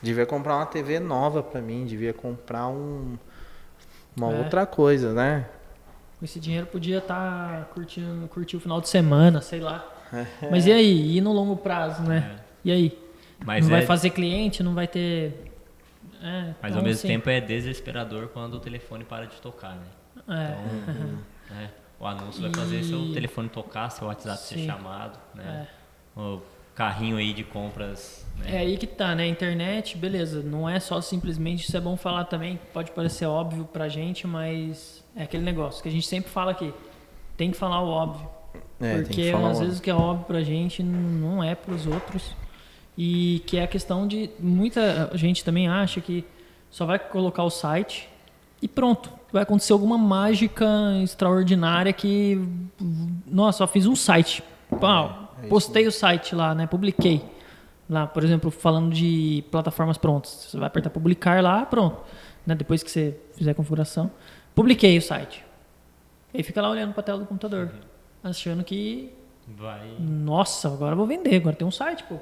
Devia comprar uma TV nova para mim, devia comprar um, uma É. outra coisa, né? Esse dinheiro podia estar curtindo curtir o final de semana, sei lá. É. Mas e aí? E no longo prazo, né? E aí? Mas não vai é- fazer cliente, não vai ter. É, Mas então, ao mesmo assim, tempo é desesperador quando o telefone para de tocar, né? É, Então, é, o anúncio vai fazer E- seu telefone tocar, seu WhatsApp ser Sim. chamado, né? O carrinho aí de compras, é né? aí que tá, né? Internet, beleza. Não é só simplesmente, isso é bom falar também, pode parecer óbvio pra gente, mas é aquele negócio que a gente sempre fala aqui. Tem que falar o óbvio. É, porque às vezes o que é óbvio pra gente não é pros outros. E que é a questão de. Muita gente também acha que só vai colocar o site e pronto. Vai acontecer alguma mágica extraordinária que. Nossa, só fiz um site. Pau, É isso postei o site lá, né? Publiquei. Lá, por exemplo, falando de plataformas prontas. Você vai apertar publicar lá, pronto. Né? Depois que você fizer a configuração. Publiquei o site. Aí fica lá olhando para a tela do computador. Achando que Vai. nossa, agora eu vou vender, agora tem um site, pô.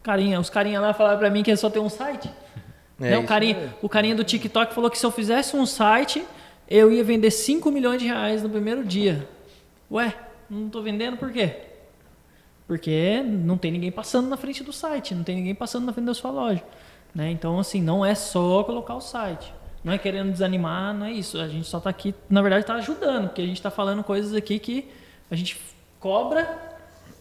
Carinha, os carinha lá falaram pra mim que é só ter um site. É Né, o, carinha, o carinha do TikTok falou que se eu fizesse um site, eu ia vender 5 milhões de reais no primeiro dia. Ué, não tô vendendo por quê? Porque não tem ninguém passando na frente do site, não tem ninguém passando na frente da sua loja. Né? Então, assim, não é só colocar o site. Não é querendo desanimar, não é isso. A gente só tá aqui, na verdade, tá ajudando, porque a gente tá falando coisas aqui que a gente cobra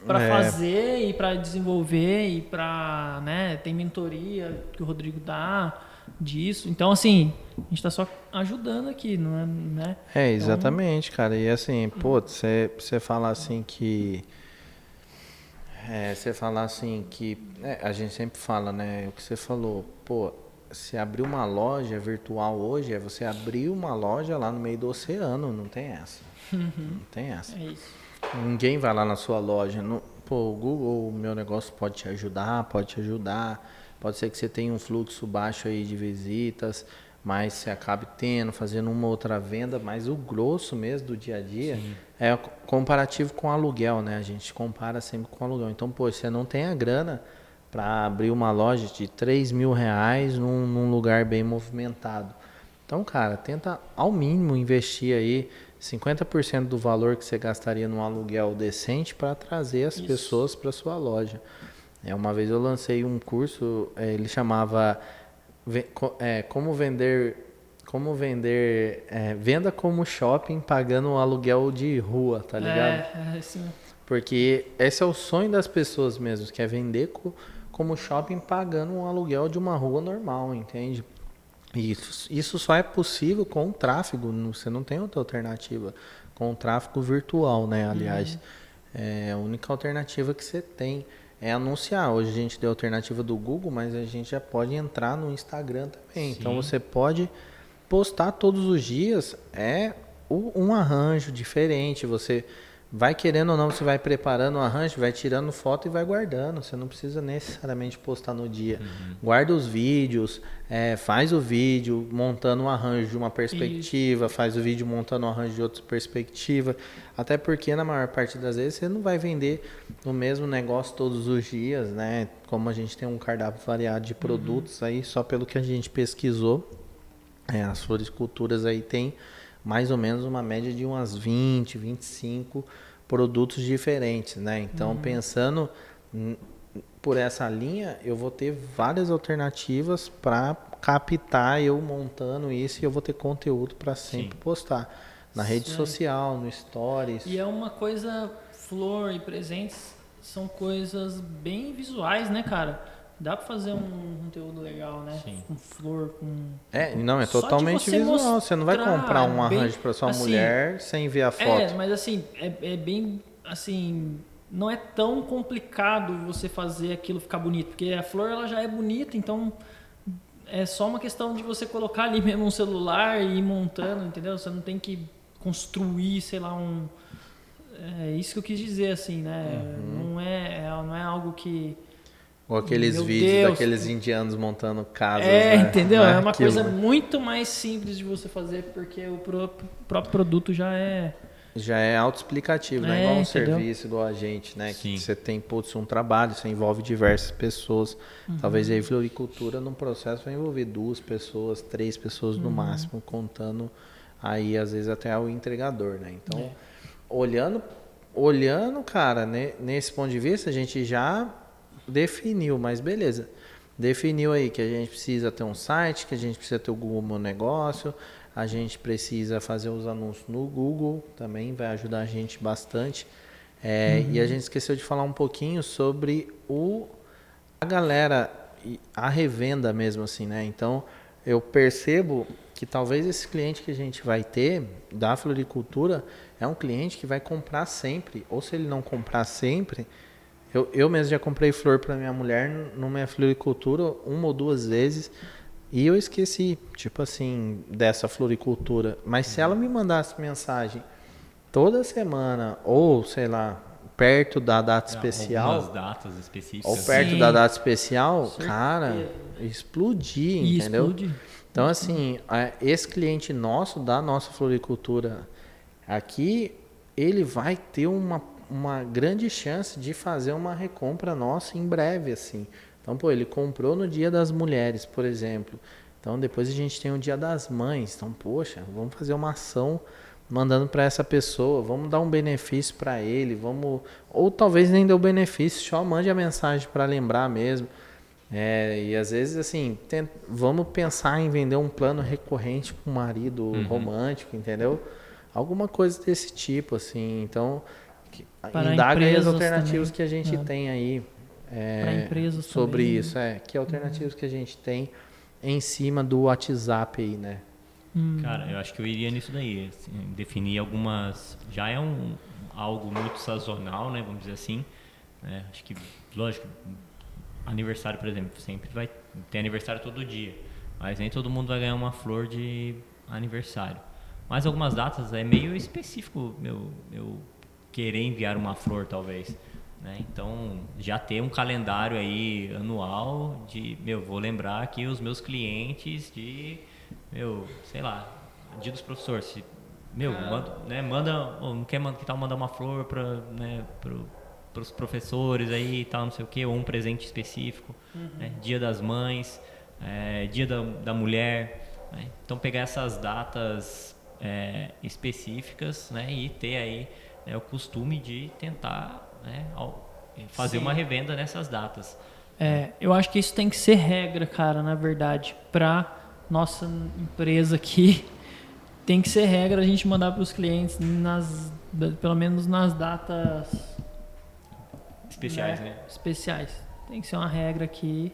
para É. fazer e para desenvolver e para, né, tem mentoria que o Rodrigo dá disso. Então, assim, a gente tá só ajudando aqui, não é, né? É, exatamente, cara. E assim, pô, você você falar assim que. É, você falar assim que. é, a gente sempre fala, né? O que você falou, pô, se abrir uma loja virtual hoje é você abrir uma loja lá no meio do oceano, não tem essa. Não tem essa. É isso. Ninguém vai lá na sua loja. Não, pô, o Google, o meu negócio pode te ajudar, pode te ajudar. Pode ser que você tenha um fluxo baixo aí de visitas, mas você acabe tendo, fazendo uma outra venda, mas o grosso mesmo do dia a dia é o comparativo com aluguel, né? A gente compara sempre com aluguel. Então, pô, você não tem a grana para abrir uma loja de 3 mil reais num, num lugar bem movimentado. Então, cara, tenta ao mínimo investir aí 50% do valor que você gastaria num aluguel decente para trazer as Isso. pessoas para sua loja. É, uma vez eu lancei um curso, é, ele chamava é, como vender como vender é, venda como shopping pagando um aluguel de rua, tá ligado? É, é assim, Porque esse é o sonho das pessoas mesmo, que é vender co- como shopping pagando um aluguel de uma rua normal, entende? Isso, isso só é possível com o tráfego, você não tem outra alternativa. Com o tráfego virtual, né? Aliás, é a única alternativa que você tem é anunciar. Hoje a gente deu a alternativa do Google, mas a gente já pode entrar no Instagram também. Então Sim. você pode postar todos os dias é um arranjo diferente. Você vai querendo ou não, você vai preparando o arranjo, vai tirando foto e vai guardando. Você não precisa necessariamente postar no dia. Guarda os vídeos, é, faz o vídeo montando um arranjo de uma perspectiva, faz o vídeo montando um arranjo de outra perspectiva. Até porque na maior parte das vezes você não vai vender o mesmo negócio todos os dias, né? Como a gente tem um cardápio variado de produtos aí, só pelo que a gente pesquisou, é, as floriculturas aí tem mais ou menos uma média de umas 20, 25 produtos diferentes, né? Então, pensando hum, por essa linha, eu vou ter várias alternativas para captar eu montando isso e eu vou ter conteúdo para sempre Sim. postar na rede Sim. social, no stories. E é uma coisa, flor e presentes são coisas bem visuais, né, cara? Dá pra fazer um conteúdo legal, né? Sim. Com flor, com. É, não, é totalmente você visual. Você não vai comprar um bem- arranjo para sua assim, mulher sem ver a foto. É, mas assim, é, é bem. Assim. Não é tão complicado você fazer aquilo ficar bonito, porque a flor ela já é bonita, então é só uma questão de você colocar ali mesmo um celular e ir montando, entendeu? Você não tem que construir, sei lá, um. É isso que eu quis dizer, assim, né? Uhum. Não, é, é- não é algo que. Ou aqueles Meu vídeos Deus. daqueles indianos montando casas. É, né? entendeu? Não É uma coisa muito mais simples de você fazer, porque o pró- próprio produto já é. Já é autoexplicativo, né? É, Igual um entendeu? serviço, igual a gente, né? Sim. Que você tem, putz, um trabalho, você envolve diversas pessoas. Uhum. Talvez aí floricultura num processo vai envolver duas pessoas, três pessoas Uhum. no máximo, contando aí às vezes até o entregador, né? Então, É. olhando, olhando, cara, né, nesse ponto de vista, a gente já definiu, mas beleza. Definiu aí que a gente precisa ter um site, que a gente precisa ter o Google Meu Negócio, a gente precisa fazer os anúncios no Google, também vai ajudar a gente bastante. É, uhum. E a gente esqueceu de falar um pouquinho sobre o a galera, a revenda mesmo assim, né? Então, eu percebo que talvez esse cliente que a gente vai ter da floricultura é um cliente que vai comprar sempre. Ou se ele não comprar sempre, eu, eu mesmo já comprei flor para minha mulher numa floricultura uma ou duas vezes e eu esqueci, tipo assim, dessa floricultura. Mas se ela me mandasse mensagem toda semana ou sei lá perto da data é, especial, algumas datas específicas, ou perto Sim. da data especial, cara, explodir, entendeu? Explodir. Então assim, esse cliente nosso da nossa floricultura aqui, ele vai ter uma, uma grande chance de fazer uma recompra nossa em breve, assim. Então, pô, ele comprou no Dia das Mulheres, por exemplo. Então, depois a gente tem o Dia das Mães. Então, poxa, vamos fazer uma ação mandando para essa pessoa, vamos dar um benefício para ele, vamos ou talvez nem dê o benefício, só mande a mensagem para lembrar mesmo. É, e às vezes assim, tem, vamos pensar em vender um plano recorrente para o marido uhum. romântico, entendeu? Alguma coisa desse tipo assim. Então, que, indaga aí as alternativas também. que a gente é. tem aí é, sobre também. isso, é, que alternativas uhum. que a gente tem em cima do WhatsApp aí, né? Hum. Cara, eu acho que eu iria nisso daí. Assim, definir algumas. Já é um algo muito sazonal, né? Vamos dizer assim. Né? Acho que, lógico, aniversário, por exemplo, sempre vai ter aniversário todo dia. Mas nem todo mundo vai ganhar uma flor de aniversário. Mas algumas datas é meio específico meu, eu querer enviar uma flor, talvez. Né? Então, já ter um calendário aí anual de, meu, vou lembrar aqui os meus clientes de meu, sei lá, dia dos professores, se, meu, ah. manda, né, manda, não quer que tal mandar uma flor para, né, pro, os professores aí e tal, não sei o que, ou um presente específico, uhum. né, dia das mães, é, dia da, da mulher, né? então pegar essas datas é, específicas, né, e ter aí né, o costume de tentar, né, fazer Sim. uma revenda nessas datas. É, eu acho que isso tem que ser regra, cara, na verdade, para nossa empresa aqui tem que ser regra a gente mandar para os clientes nas pelo menos nas datas especiais, né? né? Especiais. Tem que ser uma regra aqui.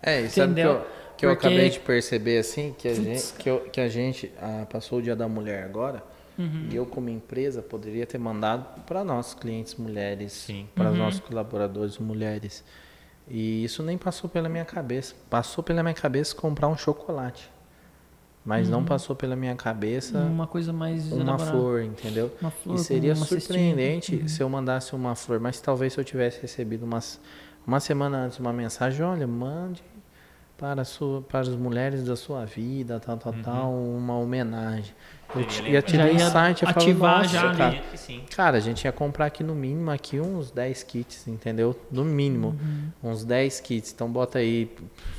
É, e sabe que eu, que eu acabei de perceber assim que a gente que, eu, que a gente ah, passou o Dia da Mulher agora. Uhum. E eu, como empresa, poderia ter mandado para nossos clientes mulheres, para uhum. nossos colaboradores mulheres. E isso nem passou pela minha cabeça. Passou pela minha cabeça comprar um chocolate. Mas uhum. não passou pela minha cabeça uma coisa mais uma elaborada. flor, entendeu? Uma flor e seria surpreendente uhum. se eu mandasse uma flor, mas talvez se eu tivesse recebido umas, uma semana antes uma mensagem, olha, mande para, sua, para as mulheres da sua vida, tal, tal, uhum. tal, uma homenagem. Eu ia ter um insight, eu ativar já, cara, cara, a gente ia comprar aqui no mínimo aqui uns 10 kits, entendeu? No mínimo, uhum. uns 10 kits. Então bota aí,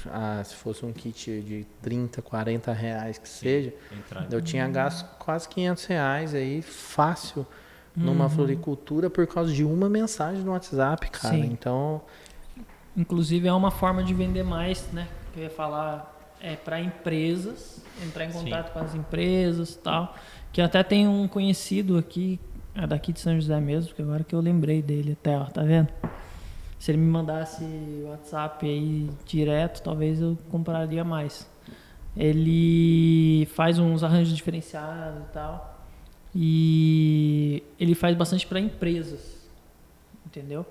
ah, se fosse um kit de 30, 40 reais que Sim, seja, eu tinha gasto quase 500 reais aí, fácil, numa uhum. floricultura por causa de uma mensagem no WhatsApp, cara. Sim. Então... Inclusive é uma forma de vender mais, né? Eu ia falar é, para empresas, entrar em contato Sim. com as empresas tal. Que até tem um conhecido aqui, é daqui de São José mesmo, que agora que eu lembrei dele até, ó, tá vendo? Se ele me mandasse WhatsApp aí direto, talvez eu compraria mais. Ele faz uns arranjos diferenciados e tal. E ele faz bastante para empresas, entendeu?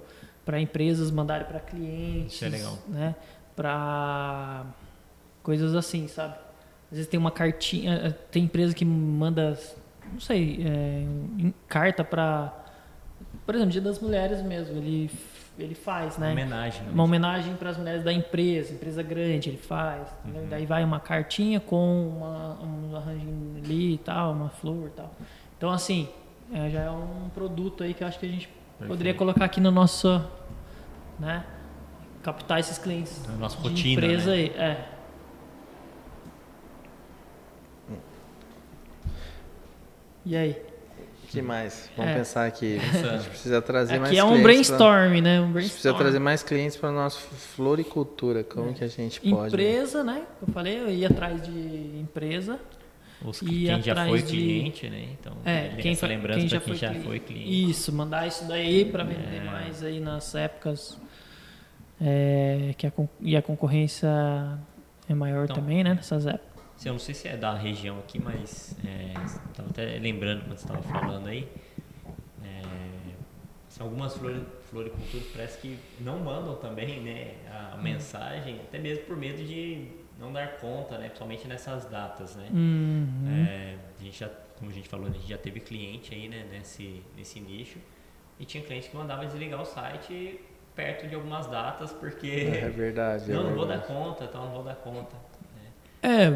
Para empresas mandarem para clientes. Isso é legal. Né? Para Coisas assim, sabe? Às vezes tem uma cartinha, eh, tem empresa que manda, não sei, é, carta para, por exemplo, Dia das Mulheres mesmo, ele ele faz, né? Uma homenagem. Né? Uma homenagem para as mulheres da empresa, empresa grande, ele faz. Uhum. Daí vai uma cartinha com uma, um arranjo ali e tal, uma flor e tal. Então, assim, é, já é um produto aí que eu acho que a gente Perfeito. poderia colocar aqui no nosso, né? Captar esses clientes. Na nossa rotina, empresa né? aí. É. E aí? que mais? Vamos É. pensar aqui. A gente precisa trazer mais Aqui é um clientes pra- brainstorm, né? Um A gente precisa brainstorm. trazer mais clientes para nossa floricultura. Como que a gente pode? Empresa, né? Eu falei, eu ia atrás de empresa. Os, E quem já foi de- cliente, né? Então, É, quem, essa lembrança quem já quem foi, já cli- foi cliente. Isso, mandar isso daí para vender É. mais aí nas épocas é, que a, e a concorrência é maior Então, também, né? Nessas épocas. Assim, eu não sei se é da região aqui, mas é, estava até lembrando quando você estava falando aí. É, assim, algumas flori- floriculturas parece que não mandam também né, a mensagem, até mesmo por medo de não dar conta, né, principalmente nessas datas. Né? Uhum. É, a gente já, como a gente falou, a gente já teve cliente aí né, nesse, nesse nicho e tinha cliente que mandava desligar o site perto de algumas datas porque É verdade. é não, não vou dar verdade. conta, então não vou dar conta. É,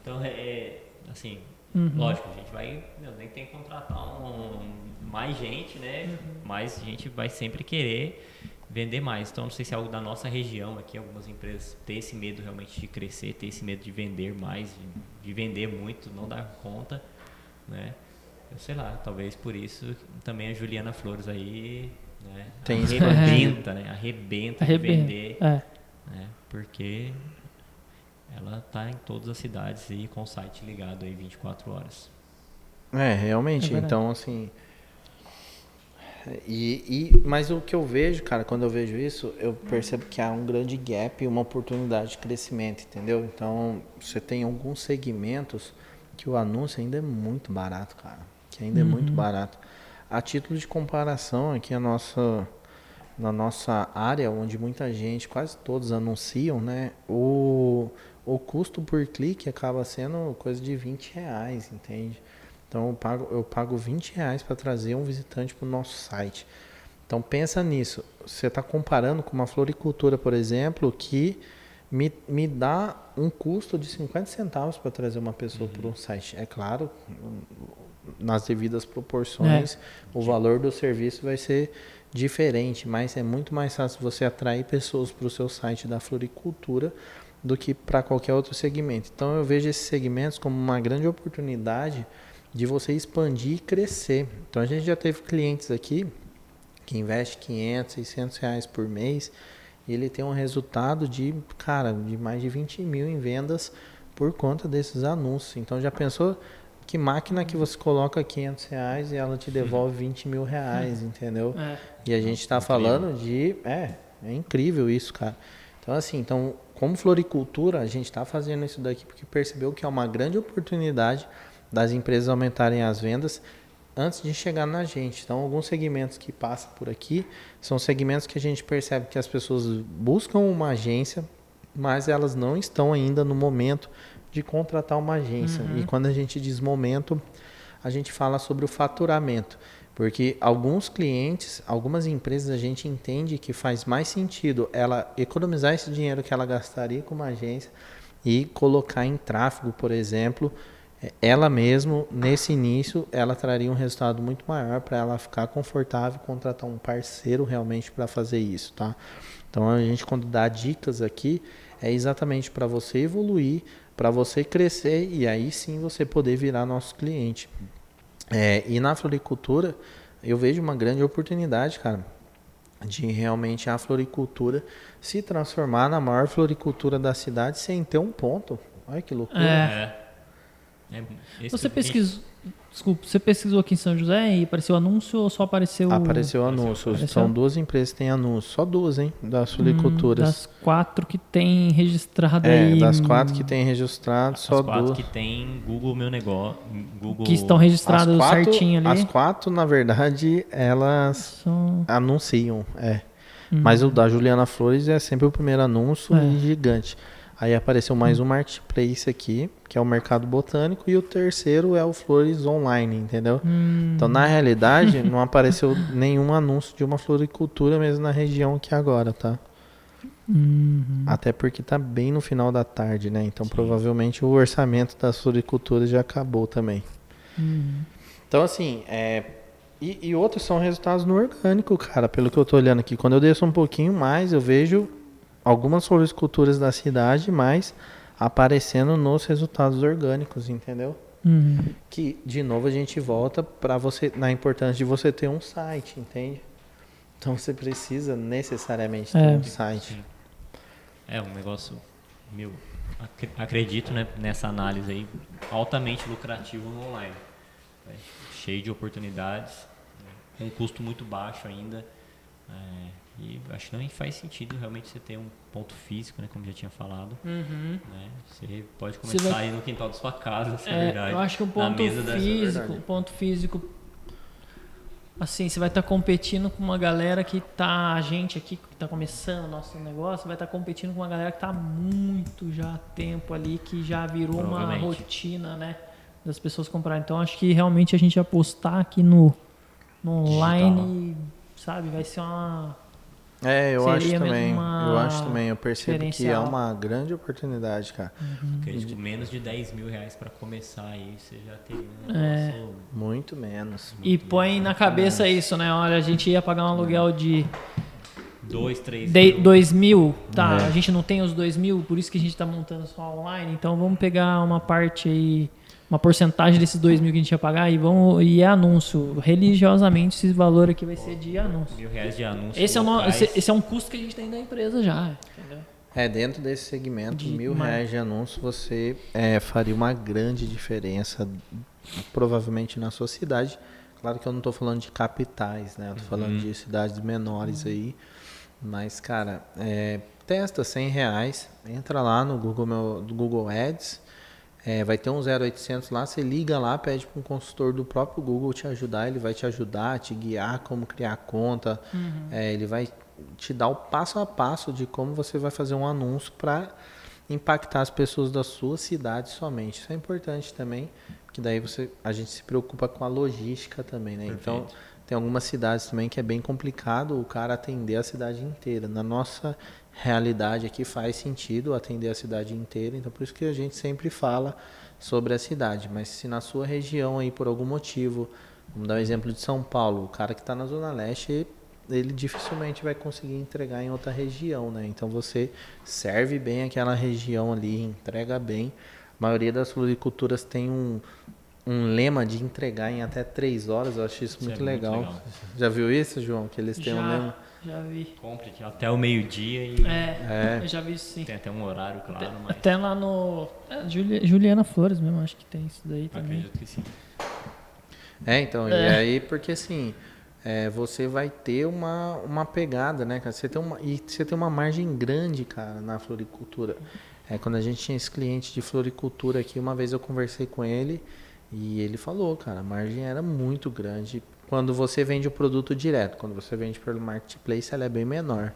Então, é, é, assim, Uhum. lógico, a gente vai, meu, nem tem que contratar um, mais gente, né? Uhum. Mas a gente vai sempre querer vender mais. Então, não sei se é algo da nossa região aqui, algumas empresas ter esse medo realmente de crescer, ter esse medo de vender mais, de, de vender muito, não dar conta, né? Eu sei lá, talvez por isso também a Juliana Flores aí, né? Tem arrebenta, né? Arrebenta, de arrebenta. vender É. né? Porque ela tá em todas as cidades e com o site ligado aí 24 horas. É, É realmente. verdade. então, assim. E, e, mas o que eu vejo, cara, quando eu vejo isso, eu percebo que há um grande gap e uma oportunidade de crescimento, entendeu? Então, você tem alguns segmentos que o anúncio ainda é muito barato, cara. Que ainda é muito barato. A título de comparação, aqui a nossa, na nossa área, onde muita gente, quase todos anunciam, né? O, o custo por clique acaba sendo coisa de 20 reais, entende? Então eu pago, eu pago 20 reais para trazer um visitante para o nosso site. Então pensa nisso. Você está comparando com uma floricultura, por exemplo, que me, me dá um custo de 50 centavos para trazer uma pessoa para um site. É claro, nas devidas proporções, o valor do serviço vai ser diferente, mas é muito mais fácil você atrair pessoas para o seu site da floricultura do que para qualquer outro segmento. Então eu vejo esses segmentos como uma grande oportunidade de você expandir e crescer. Então a gente já teve clientes aqui que investe 500, 600 reais por mês e ele tem um resultado de, cara, de mais de 20 mil em vendas por conta desses anúncios. Então já pensou que máquina que você coloca 500 reais e ela te devolve 20 mil reais, entendeu? É. E a gente está falando de. É, é incrível isso, cara. Então, assim, então, como floricultura, a gente está fazendo isso daqui porque percebeu que é uma grande oportunidade das empresas aumentarem as vendas antes de chegar na gente. Então, alguns segmentos que passam por aqui são segmentos que a gente percebe que as pessoas buscam uma agência, mas elas não estão ainda no momento de contratar uma agência. E quando a gente diz momento, a gente fala sobre o faturamento. Porque alguns clientes, algumas empresas, a gente entende que faz mais sentido ela economizar esse dinheiro que ela gastaria com uma agência e colocar em tráfego, por exemplo, eh, ela mesmo, nesse início, ela traria um resultado muito maior para ela ficar confortável contratar um parceiro realmente para fazer isso, tá? Então a gente quando dá dicas aqui é exatamente para você evoluir, para você crescer e aí sim você poder virar nosso cliente. É, e na floricultura, eu vejo uma grande oportunidade, cara, de realmente a floricultura se transformar na maior floricultura da cidade sem ter um ponto. Olha que loucura. É. É. É, Você que- pesquisou. Desculpa, você pesquisou aqui em São José e apareceu anúncio ou só apareceu. Apareceu anúncio. Apareceu? São duas empresas que têm anúncio. Só duas, hein? Das floriculturas. Das quatro que tem registrado é, aí. das quatro que tem registrado, As só quatro duas. que tem Google Meu Negócio, Google... Que estão registradas As quatro, certinho ali. as quatro, na verdade, elas São- anunciam, é. Uhum. Mas o da Juliana Flores é sempre o primeiro anúncio É. e gigante. Aí apareceu mais um marketplace aqui, que é o Mercado Botânico, e o terceiro é o Flores Online, entendeu? Hum, Então, na realidade, não apareceu nenhum anúncio de uma floricultura mesmo na região aqui agora, tá? uhum. Até porque tá bem no final da tarde, né? Então, provavelmente o orçamento das floriculturas já acabou também. Uhum. Então, assim, é... E, e outros são resultados no orgânico, cara, pelo que eu tô olhando aqui. Quando eu desço um pouquinho mais, eu vejo algumas floriculturas da cidade, mas aparecendo nos resultados orgânicos, entendeu? Uhum. Que, de novo, a gente volta para você, na importância de você ter um site, entende? Então você precisa necessariamente ter É. um site. É um negócio, meu, ac- acredito né, nessa análise aí, altamente lucrativo no online. né, cheio de oportunidades, né, com um custo muito baixo ainda. É, e acho que não faz sentido realmente você ter um ponto físico, né, como já tinha falado. Uhum. né, você pode Você começar vai- aí no quintal da sua casa, se é, É, verdade. eu acho que o na ponto da- físico, ponto físico, assim, você vai estar competindo com uma galera que tá, a gente aqui que tá começando o nosso negócio, vai estar competindo com uma galera que tá há muito já tempo ali, que já virou uma rotina, né, das pessoas comprarem. Então acho que realmente a gente apostar aqui no, no online, sabe, vai ser uma É, eu Seria acho também. Eu acho também. Eu percebo que é uma grande oportunidade, cara. Acredito que menos de 10 mil reais para começar aí, você já teria um É. negócio Muito menos. e põe na cabeça isso, né? Olha, a gente ia pagar um aluguel de dois, três De, mil. 2 mil, tá, É. a gente não tem os 2 mil, por isso que a gente tá montando só online, então vamos pegar uma parte aí, uma porcentagem desses 2 mil que a gente ia pagar e vamos, e é anúncio, religiosamente esse valor aqui vai ser de anúncio. mil reais de anúncio. Esse é, locais. esse, esse é um custo que a gente tem da empresa já, entendeu? É, dentro desse segmento, De mil mar- reais de anúncio, você é, faria uma grande diferença, provavelmente na sua cidade. Claro que eu não estou falando de capitais, né? Eu tô falando de cidades menores aí. Mas, cara, é, testa 100 reais, entra lá no Google, meu, do Google Ads, é, vai ter um 0800 lá, você liga lá, pede para um consultor do próprio Google te ajudar, ele vai te ajudar, te guiar como criar conta, é, ele vai te dar o passo a passo de como você vai fazer um anúncio para impactar as pessoas da sua cidade somente. Isso é importante também, que daí você, a gente se preocupa com a logística também, né? Então, Perfeito. tem algumas cidades também que é bem complicado o cara atender a cidade inteira. Na nossa realidade aqui faz sentido atender a cidade inteira, então por isso que a gente sempre fala sobre a cidade. Mas se na sua região aí por algum motivo, vamos dar um exemplo de São Paulo, o cara que está na Zona Leste, ele dificilmente vai conseguir entregar em outra região, né? Então você serve bem aquela região ali, entrega bem. A maioria das floriculturas tem um, um lema de entregar em até três horas, eu acho isso, Isso é muito, muito legal. legal. Já viu isso, João? Que eles têm um lema. Já, vi. Compre aqui até o meio-dia e É, É. eu já vi isso sim. tem até um horário, claro, mas Até lá no. é, Juli- Juliana Flores mesmo, acho que tem isso daí também. acredito que sim. É, então, e É. aí, porque assim, é, você vai ter uma, uma pegada, né, cara? Você tem uma, e você tem uma margem grande, cara, na floricultura. É, quando a gente tinha esse cliente de floricultura aqui, uma vez eu conversei com ele e ele falou, cara, a margem era muito grande. Quando você vende o produto direto, quando você vende pelo marketplace, ela é bem menor.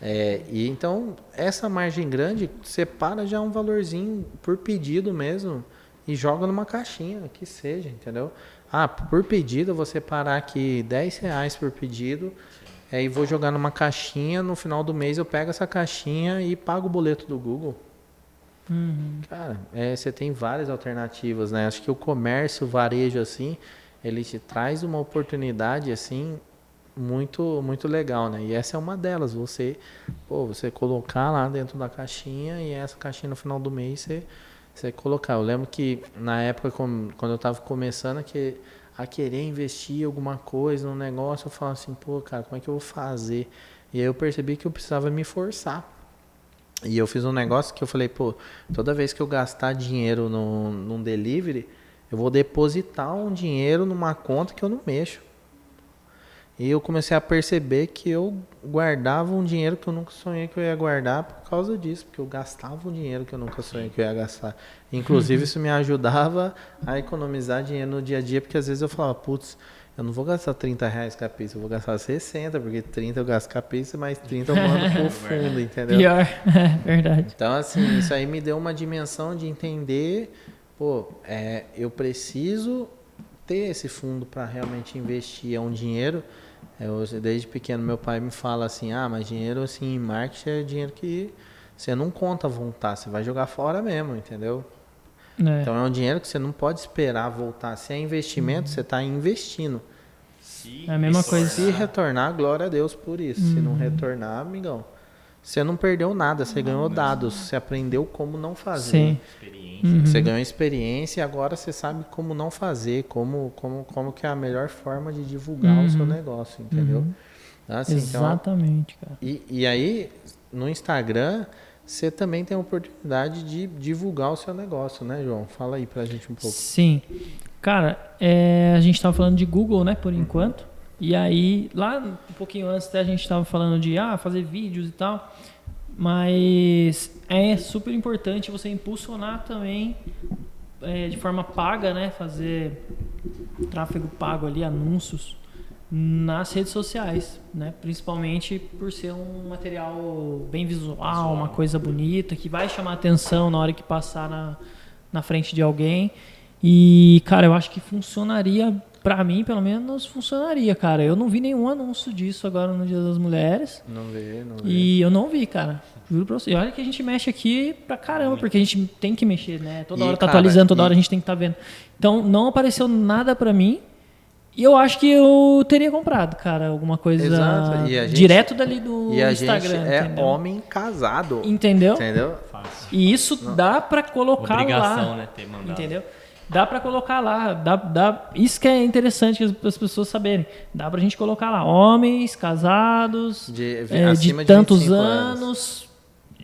É, e então, essa margem grande, separa já um valorzinho por pedido mesmo e joga numa caixinha, que seja, entendeu? Ah, por pedido, eu vou separar aqui 10 reais por pedido, é, e vou jogar numa caixinha, no final do mês eu pego essa caixinha e pago o boleto do Google. Uhum. Cara, é, você tem várias alternativas, né? Acho que o comércio, o varejo, assim, ele te traz uma oportunidade, assim, muito muito legal, né? E essa é uma delas, você, pô, você colocar lá dentro da caixinha e essa caixinha no final do mês você, você colocar. Eu lembro que na época, quando eu tava começando que, a querer investir alguma coisa, num negócio, eu falava assim, pô, cara, como é que eu vou fazer? E aí eu percebi que eu precisava me forçar. E eu fiz um negócio que eu falei, pô, toda vez que eu gastar dinheiro no, num delivery, eu vou depositar um dinheiro numa conta que eu não mexo. E eu comecei a perceber que eu guardava um dinheiro que eu nunca sonhei que eu ia guardar por causa disso, porque eu gastava um dinheiro que eu nunca sonhei que eu ia gastar. Inclusive, isso me ajudava a economizar dinheiro no dia a dia, porque às vezes eu falava, putz, eu não vou gastar 30 reais com a pizza, eu vou gastar 60, porque 30 eu gasto com a pizza, mas 30 eu mando pro fundo, entendeu? Pior, é verdade. Então, assim, isso aí me deu uma dimensão de entender, pô, é, eu preciso ter esse fundo para realmente investir. É um dinheiro. Eu, desde pequeno, meu pai me fala assim: ah, mas dinheiro assim, em marketing é dinheiro que você não conta voltar, você vai jogar fora mesmo, entendeu? É. Então, é um dinheiro que você não pode esperar voltar. Se é investimento, você está investindo. Se É a mesma coisa. Se retornar, glória a Deus por isso. Se não retornar, amigão, você não perdeu nada, você ganhou dados, você aprendeu como não fazer. Sim. Experiência. Uhum. Você ganhou experiência e agora você sabe como não fazer, como, como, como que é a melhor forma de divulgar o seu Uhum. negócio, entendeu? Uhum. Assim, então, Exatamente, cara. e, e aí, no Instagram, você também tem a oportunidade de divulgar o seu negócio, né, João? Fala aí pra gente um pouco. Sim. Cara, é, a gente tava falando de Google, né, por enquanto. E aí, lá um pouquinho antes até a gente tava falando de ah, fazer vídeos e tal. Mas é super importante você impulsionar também é, de forma paga, né? Fazer tráfego pago ali, anúncios nas redes sociais, né? Principalmente por ser um material bem visual, uma coisa bonita, que vai chamar atenção na hora que passar na, na frente de alguém. E, cara, eu acho que funcionaria, pra mim, pelo menos, funcionaria, cara. Eu não vi nenhum anúncio disso agora no Dia das Mulheres. Não vê, não vê. E eu não vi, cara. Juro pra você. E olha que a gente mexe aqui pra caramba, porque a gente tem que mexer, né? Toda E, hora tá cara, atualizando, toda e- hora a gente tem que estar vendo. Então, não apareceu nada pra mim. E eu acho que eu teria comprado, cara, alguma coisa Exato. E a gente- direto dali do E a Instagram, gente é entendeu? homem casado, Entendeu? entendeu? Fácil. E isso dá pra colocar Obrigação, lá. né? Ter mandado. Entendeu? Dá pra colocar lá, dá, dá, isso que é interessante as, as pessoas saberem. Dá pra gente colocar lá, homens, casados, De, é, de acima de tantos 25 anos,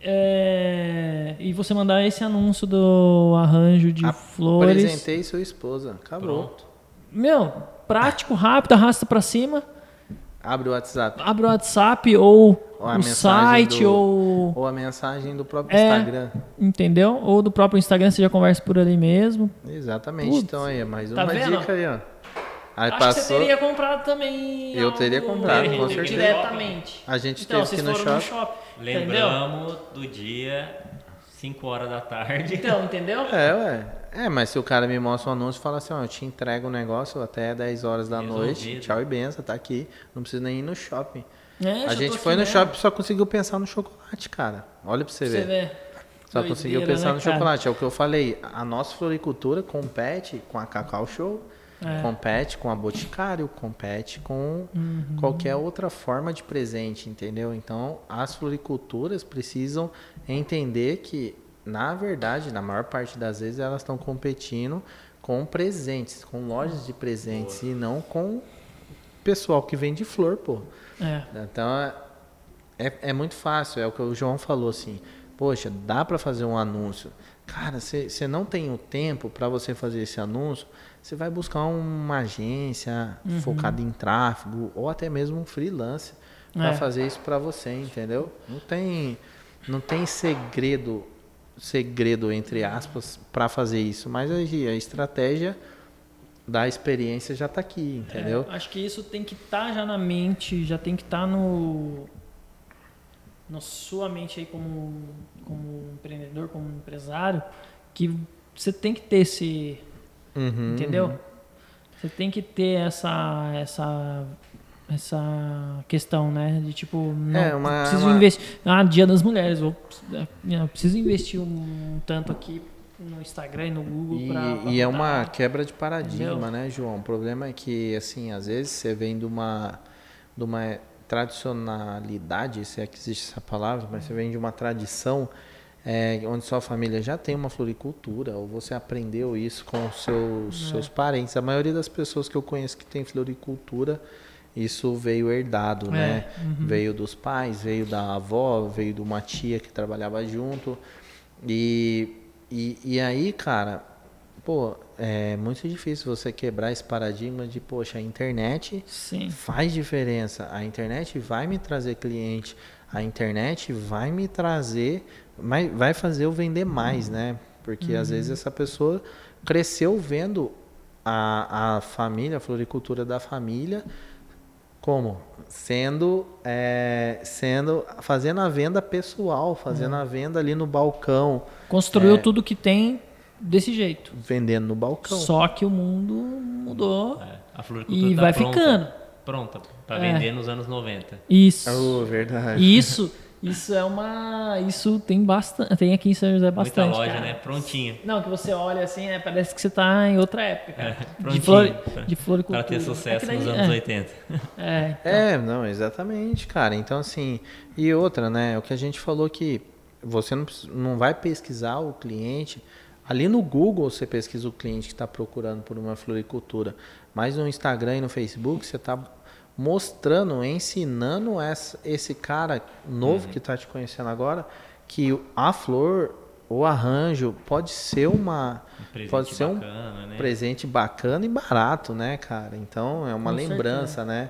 é, e você mandar esse anúncio do arranjo de flores. Apresentei sua esposa. Acabou. Pronto. Meu, prático, rápido, arrasta pra cima, Abre o WhatsApp. abre o WhatsApp ou Ou o site do- ou Ou a mensagem do próprio É. Instagram. entendeu? Ou do próprio Instagram você já conversa por ali mesmo. Exatamente. Putz. então aí, mais Tá uma vendo? dica aí, ó. Aí Acho que você passou. teria comprado também. Eu teria comprado, com certeza. Diretamente. A gente Então, teve ir no shopping. no shopping. Entendeu? Lembramos do dia, 5 horas da tarde. Então, entendeu? É, ué. É, mas se o cara me mostra um anúncio e fala assim, ó, eu te entrego o negócio até 10 horas da Resolvido. noite, tchau e benção, tá aqui. Não precisa nem ir no shopping. É, a gente foi no mesmo. shopping e só conseguiu pensar no chocolate, cara. Olha pra você, Pra Você ver. Só Doideira, conseguiu pensar né, no cara? chocolate. É o que eu falei. A nossa floricultura compete com a Cacau Show, É. compete com a Boticário, compete com Uhum. qualquer outra forma de presente, entendeu? Então, as floriculturas precisam entender que, na verdade, na maior parte das vezes, elas estão competindo com presentes, com lojas de presentes e não com pessoal que vende flor, pô. É. Então é, é, é muito fácil, é o que o João falou assim. Poxa, dá para fazer um anúncio. Cara, você não tem o tempo para você fazer esse anúncio, você vai buscar uma agência Uhum. focada em tráfego ou até mesmo um freelance para É. fazer isso para você, entendeu? Não tem não tem segredo segredo entre aspas para fazer isso, mas a, a estratégia da experiência já tá aqui, entendeu? É, acho que isso tem que estar já na mente, já tem que estar no na sua mente aí como como empreendedor, como empresário, que você tem que ter esse, Uhum, entendeu? Você tem que ter essa essa essa questão, né? De tipo, não É, uma- preciso uma- investir. Ah, Dia das Mulheres, vou, eu preciso investir um tanto aqui no Instagram e no Google E, pra, pra e é uma quebra de paradigma, Entendeu? né, João? O problema é que, assim, às vezes você vem de uma, de uma tradicionalidade, se é que existe essa palavra, mas você vem de uma tradição é, onde sua família já tem uma floricultura, ou você aprendeu isso com seus, É. seus parentes. A maioria das pessoas que eu conheço que tem floricultura, isso veio herdado, É, né? uhum. Veio dos pais, veio da avó, veio de uma tia que trabalhava junto. E, e, e aí, cara, pô, é muito difícil você quebrar esse paradigma de, poxa, a internet Sim. faz diferença. A internet vai me trazer cliente. A internet vai me trazer, vai, vai fazer eu vender mais, né? Porque às vezes essa pessoa cresceu vendo a, a família, a floricultura da família, como? Sendo, é, sendo, fazendo a venda pessoal, fazendo a venda ali no balcão, Construiu É. tudo que tem desse jeito. vendendo no balcão. Só que o mundo mudou. É, a floricultura E tá vai pronta, ficando. Pronta para É. vender nos anos 90. Isso. Oh, verdade. Isso Isso é uma. Isso tem bastante. Tem aqui em São José bastante. Muita loja, cara. né? Prontinha. Não, que você olha assim, é, parece que você tá em outra época. É, de, flor, de floricultura. Para ter sucesso É que nos daí- anos é, 80. É, então, É, não, exatamente, cara. Então, assim, e outra, né? O que a gente falou que você não, não vai pesquisar o cliente. Ali no Google você pesquisa o cliente que está procurando por uma floricultura. Mas no Instagram e no Facebook você está mostrando, ensinando essa- esse cara novo que está te conhecendo agora que a flor, o arranjo pode ser uma. Um presente pode ser um bacana, né? presente bacana e barato, né, cara? Então é uma Com lembrança, né?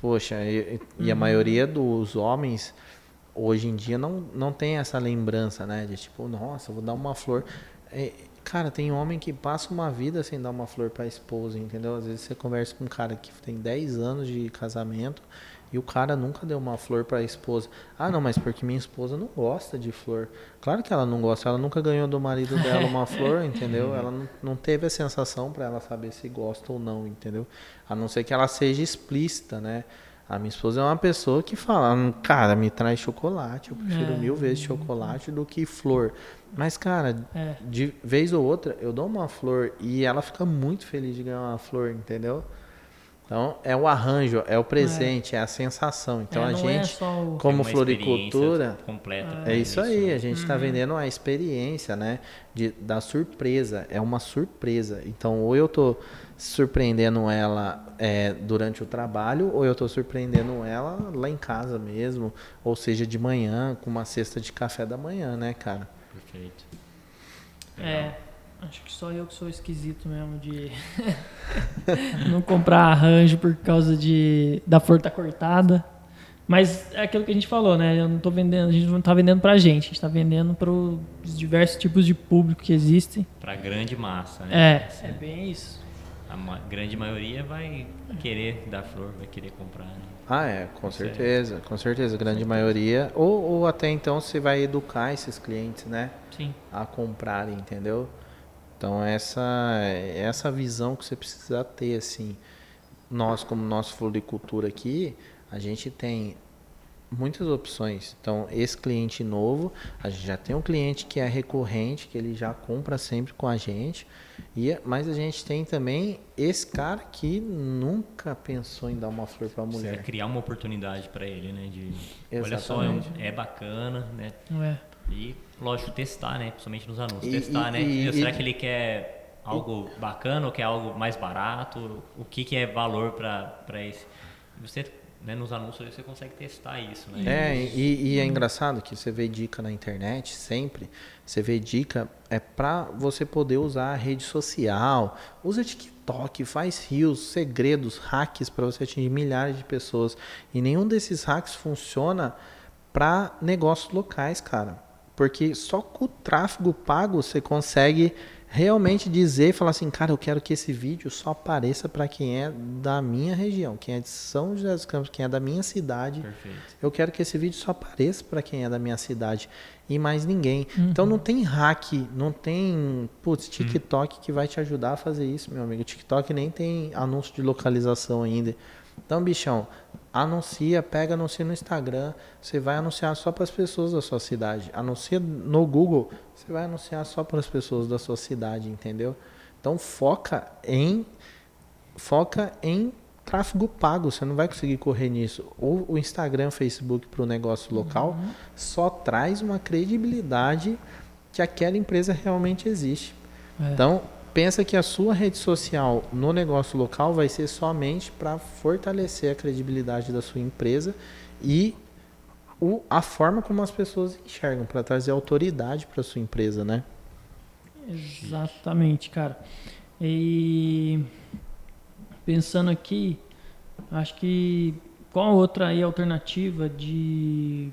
Poxa, e, e a Uhum. maioria dos homens hoje em dia não, não tem essa lembrança, né? De tipo, nossa, vou dar uma flor. Cara, tem homem que passa uma vida sem dar uma flor pra esposa, entendeu? Às vezes você conversa com um cara que tem 10 anos de casamento e o cara nunca deu uma flor pra esposa. Ah, não, mas porque minha esposa não gosta de flor. Claro que ela não gosta, ela nunca ganhou do marido dela uma flor, entendeu? Ela não, não teve a sensação pra ela saber se gosta ou não, entendeu? A não ser que ela seja explícita, né? A minha esposa é uma pessoa que fala, "Hum, cara, me traz chocolate, eu prefiro É. mil vezes chocolate do que flor. Mas, cara, É. de vez ou outra, eu dou uma flor e ela fica muito feliz de ganhar uma flor, entendeu? Então, é o arranjo, é o presente, é, a sensação. Então, é, a é gente, o- como floricultura, completa. é pra isso aí, né? a gente está vendendo a experiência, né? De, da surpresa, é uma surpresa. Então, ou eu tô surpreendendo ela é, durante o trabalho, ou eu tô surpreendendo ela lá em casa mesmo, ou seja, de manhã, com uma cesta de café da manhã, né, cara? Perfeito. É, acho que só eu que sou esquisito mesmo de não comprar arranjo por causa de da flor tá cortada. Mas é aquilo que a gente falou, né? Eu não tô vendendo, a gente não tá vendendo pra gente, a gente tá vendendo para os diversos tipos de público que existem. Pra grande massa, né? É, é bem isso. A ma- grande maioria vai querer dar flor, vai querer comprar. Né? Ah, é, com Certo. certeza, com certeza, grande maioria. Ou, ou até então você vai educar esses clientes, né? Sim. a comprarem, entendeu? Então essa é essa visão que você precisa ter assim. Nós como nossa floricultura aqui, a gente tem muitas opções. Então esse cliente novo, a gente já tem um cliente que é recorrente, que ele já compra sempre com a gente. E mas a gente tem também esse cara que nunca pensou em dar uma flor para a Você mulher. criar uma oportunidade pra ele, né? De, olha só, é, um- é bacana, né? É. E, lógico, testar, né? Principalmente nos anúncios. E- testar, e- né? e- Será e- que ele quer algo bacana ou quer algo mais barato? O que, que é valor para esse? Você, né, nos anúncios, você consegue testar isso, né? É, e, e é engraçado que você vê dica na internet sempre. Você vê dica é para você poder usar a rede social, usa TikTok, faz rios, segredos, hacks para você atingir milhares de pessoas. E nenhum desses hacks funciona para negócios locais, cara. Porque só com o tráfego pago você consegue realmente dizer e falar assim, cara, eu quero que esse vídeo só apareça para quem é da minha região, quem é de São José dos Campos, quem é da minha cidade. Perfeito. Eu quero que esse vídeo só apareça para quem é da minha cidade e mais ninguém. Então não tem hack, não tem, putz, TikTok que vai te ajudar a fazer isso, meu amigo. TikTok nem tem anúncio de localização ainda. Então, bichão, anuncia, pega, anuncia no Instagram. Você vai anunciar só para as pessoas da sua cidade. Anuncia no Google, você vai anunciar só para as pessoas da sua cidade, entendeu? Então foca em foca em tráfego pago, você não vai conseguir correr nisso. O, o Instagram, Facebook para o negócio local só traz uma credibilidade que aquela empresa realmente existe. É. Então, pensa que a sua rede social no negócio local vai ser somente para fortalecer a credibilidade da sua empresa e o, a forma como as pessoas enxergam, para trazer autoridade para sua empresa, né? Exatamente, cara. E pensando aqui, acho que qual outra aí alternativa de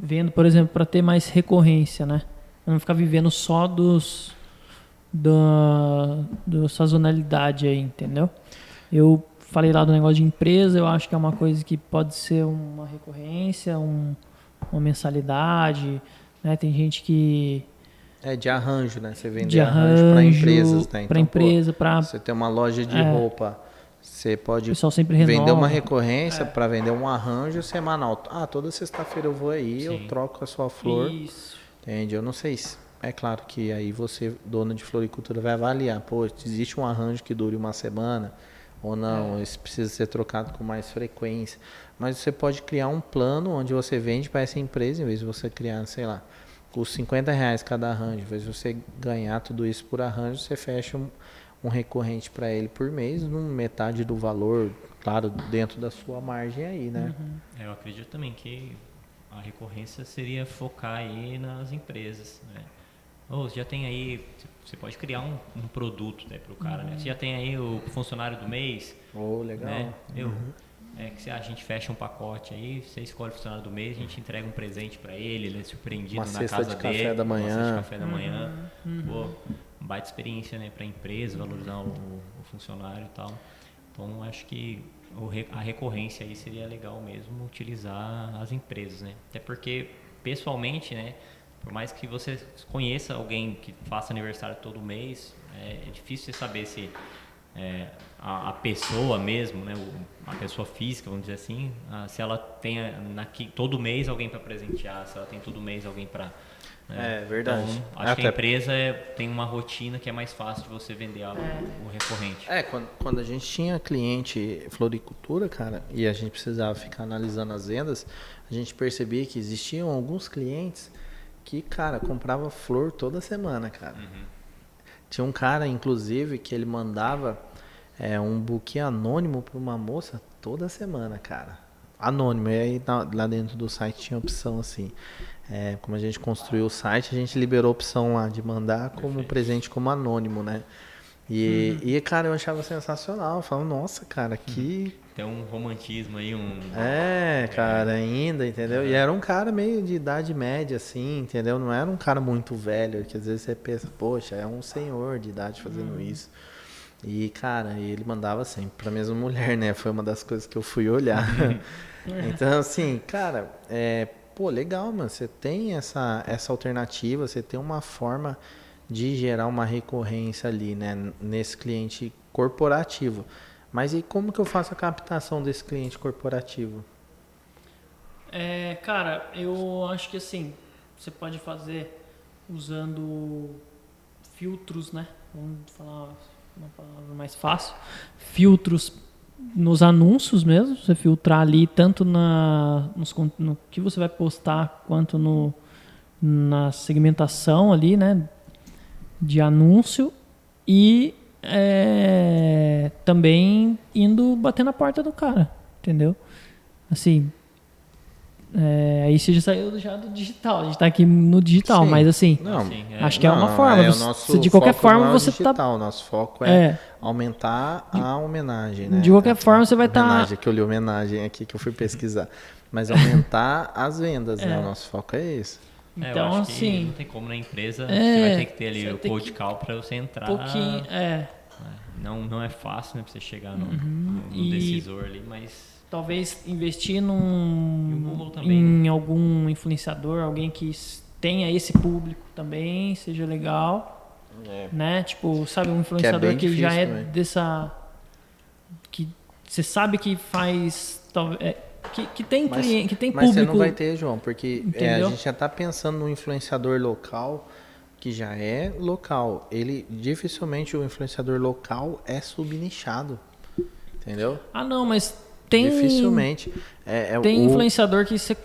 vendo, por exemplo, para ter mais recorrência, né? Não ficar vivendo só dos da do sazonalidade aí, entendeu? Eu falei lá do negócio de empresa, eu acho que é uma coisa que pode ser uma recorrência, um, uma mensalidade, né? Tem gente que É de arranjo, né? Você vende de arranjo arranjo para empresas, né? para Então, pô, empresa, para Você tem uma loja de É. roupa, Você pode vender uma recorrência para vender um arranjo semanal. Ah, toda sexta-feira eu vou aí, eu Sim. troco a sua flor. Isso. Entende? Eu não sei se. É claro que aí você, dono de floricultura, vai avaliar. Pô, existe um arranjo que dure uma semana ou não, É. isso precisa ser trocado com mais frequência. Mas você pode criar um plano onde você vende para essa empresa, em vez de você criar, sei lá, custa 50 reais cada arranjo. Em vez de você ganhar tudo isso por arranjo, você fecha um, um recorrente para ele por mês, num metade do valor, claro, dentro da sua margem aí, né? É, Eu acredito também que a recorrência seria focar aí nas empresas, né? Ou você já tem aí, você pode criar um, um produto né, para o cara, né? Você já tem aí o funcionário do mês, Oh, legal. né? Eu, é que se a gente fecha um pacote aí, você escolhe o funcionário do mês, a gente entrega um presente para ele, ele é surpreendido Uma na cesta casa de café dele, da uma cesta de manhã. café da manhã. Pô, baita experiência, né, para a empresa, valorizar o, o funcionário e tal. Então, acho que o a recorrência aí seria legal mesmo utilizar as empresas, né? Até porque, pessoalmente, né, por mais que você conheça alguém que faça aniversário todo mês, é, é difícil você saber se é, a, a pessoa mesmo, né, o- a pessoa física, vamos dizer assim, ah, se ela tem naqui, todo mês alguém para presentear, se ela tem todo mês alguém para É, verdade. Então, acho que a empresa é- tem uma rotina que é mais fácil de você vender algo, o recorrente. É, quando, quando a gente tinha cliente floricultura, cara, e a gente precisava ficar analisando as vendas, a gente percebia que existiam alguns clientes que, cara, comprava flor toda semana, cara. Tinha um cara, inclusive, que ele mandava é, um buquê anônimo para uma moça toda semana, cara. Anônimo. E aí lá dentro do site tinha opção assim. É, como a gente construiu o site, a gente liberou a opção lá de mandar como Perfeito. presente como anônimo, né? E, e, cara, eu achava sensacional. Eu falava, nossa, cara, que. Tem um romantismo aí, um. É, cara, ainda, entendeu? E era um cara meio de idade média, assim, entendeu? Não era um cara muito velho, que às vezes você pensa, poxa, é um senhor de idade fazendo isso. E, cara, ele mandava sempre pra mesma mulher, né? Foi uma das coisas que eu fui olhar. então, assim, cara, é, pô, legal, mano. Você tem essa, essa alternativa, você tem uma forma de gerar uma recorrência ali, né? Nesse cliente corporativo. Mas e como que eu faço a captação desse cliente corporativo? É, cara, eu acho que assim, você pode fazer usando filtros, né? Vamos falar uma palavra mais fácil. Filtros nos anúncios mesmo, você filtrar ali tanto na, nos no que você vai postar quanto no, na segmentação ali, né? De anúncio e é, também indo bater na porta do cara, entendeu? Assim, é, aí você já saiu já do digital, a gente tá aqui no digital, Sim. mas assim, Não, Assim, é, acho que é uma forma. é, o você- nosso de qualquer foco forma não é o você digital, tá. O nosso foco é, É, aumentar a homenagem, né? De qualquer forma, você vai tá- Homenagem, que eu li homenagem aqui que eu fui pesquisar. Mas aumentar as vendas, né? É. O nosso foco é esse. É, eu então acho que assim, não tem como na empresa, É, você vai ter que ter ali o cold que- call para você entrar. um pouquinho, é, né? Não, não é fácil, né, pra você chegar no, no- no E- decisor ali, mas talvez investir num também, né? em algum influenciador, alguém que tenha esse público também, seja legal, né? Tipo, sabe, um influenciador bem que, já é também. dessa que você sabe que faz tal- é, que, que tem Mas- cliente, que tem Mas você público. não vai ter, João, porque é, a gente já tá pensando no influenciador local que já é local. Ele dificilmente o influenciador local é subnichado. Entendeu? Ah, não, mas tem Dificilmente. É, é tem o- influenciador que você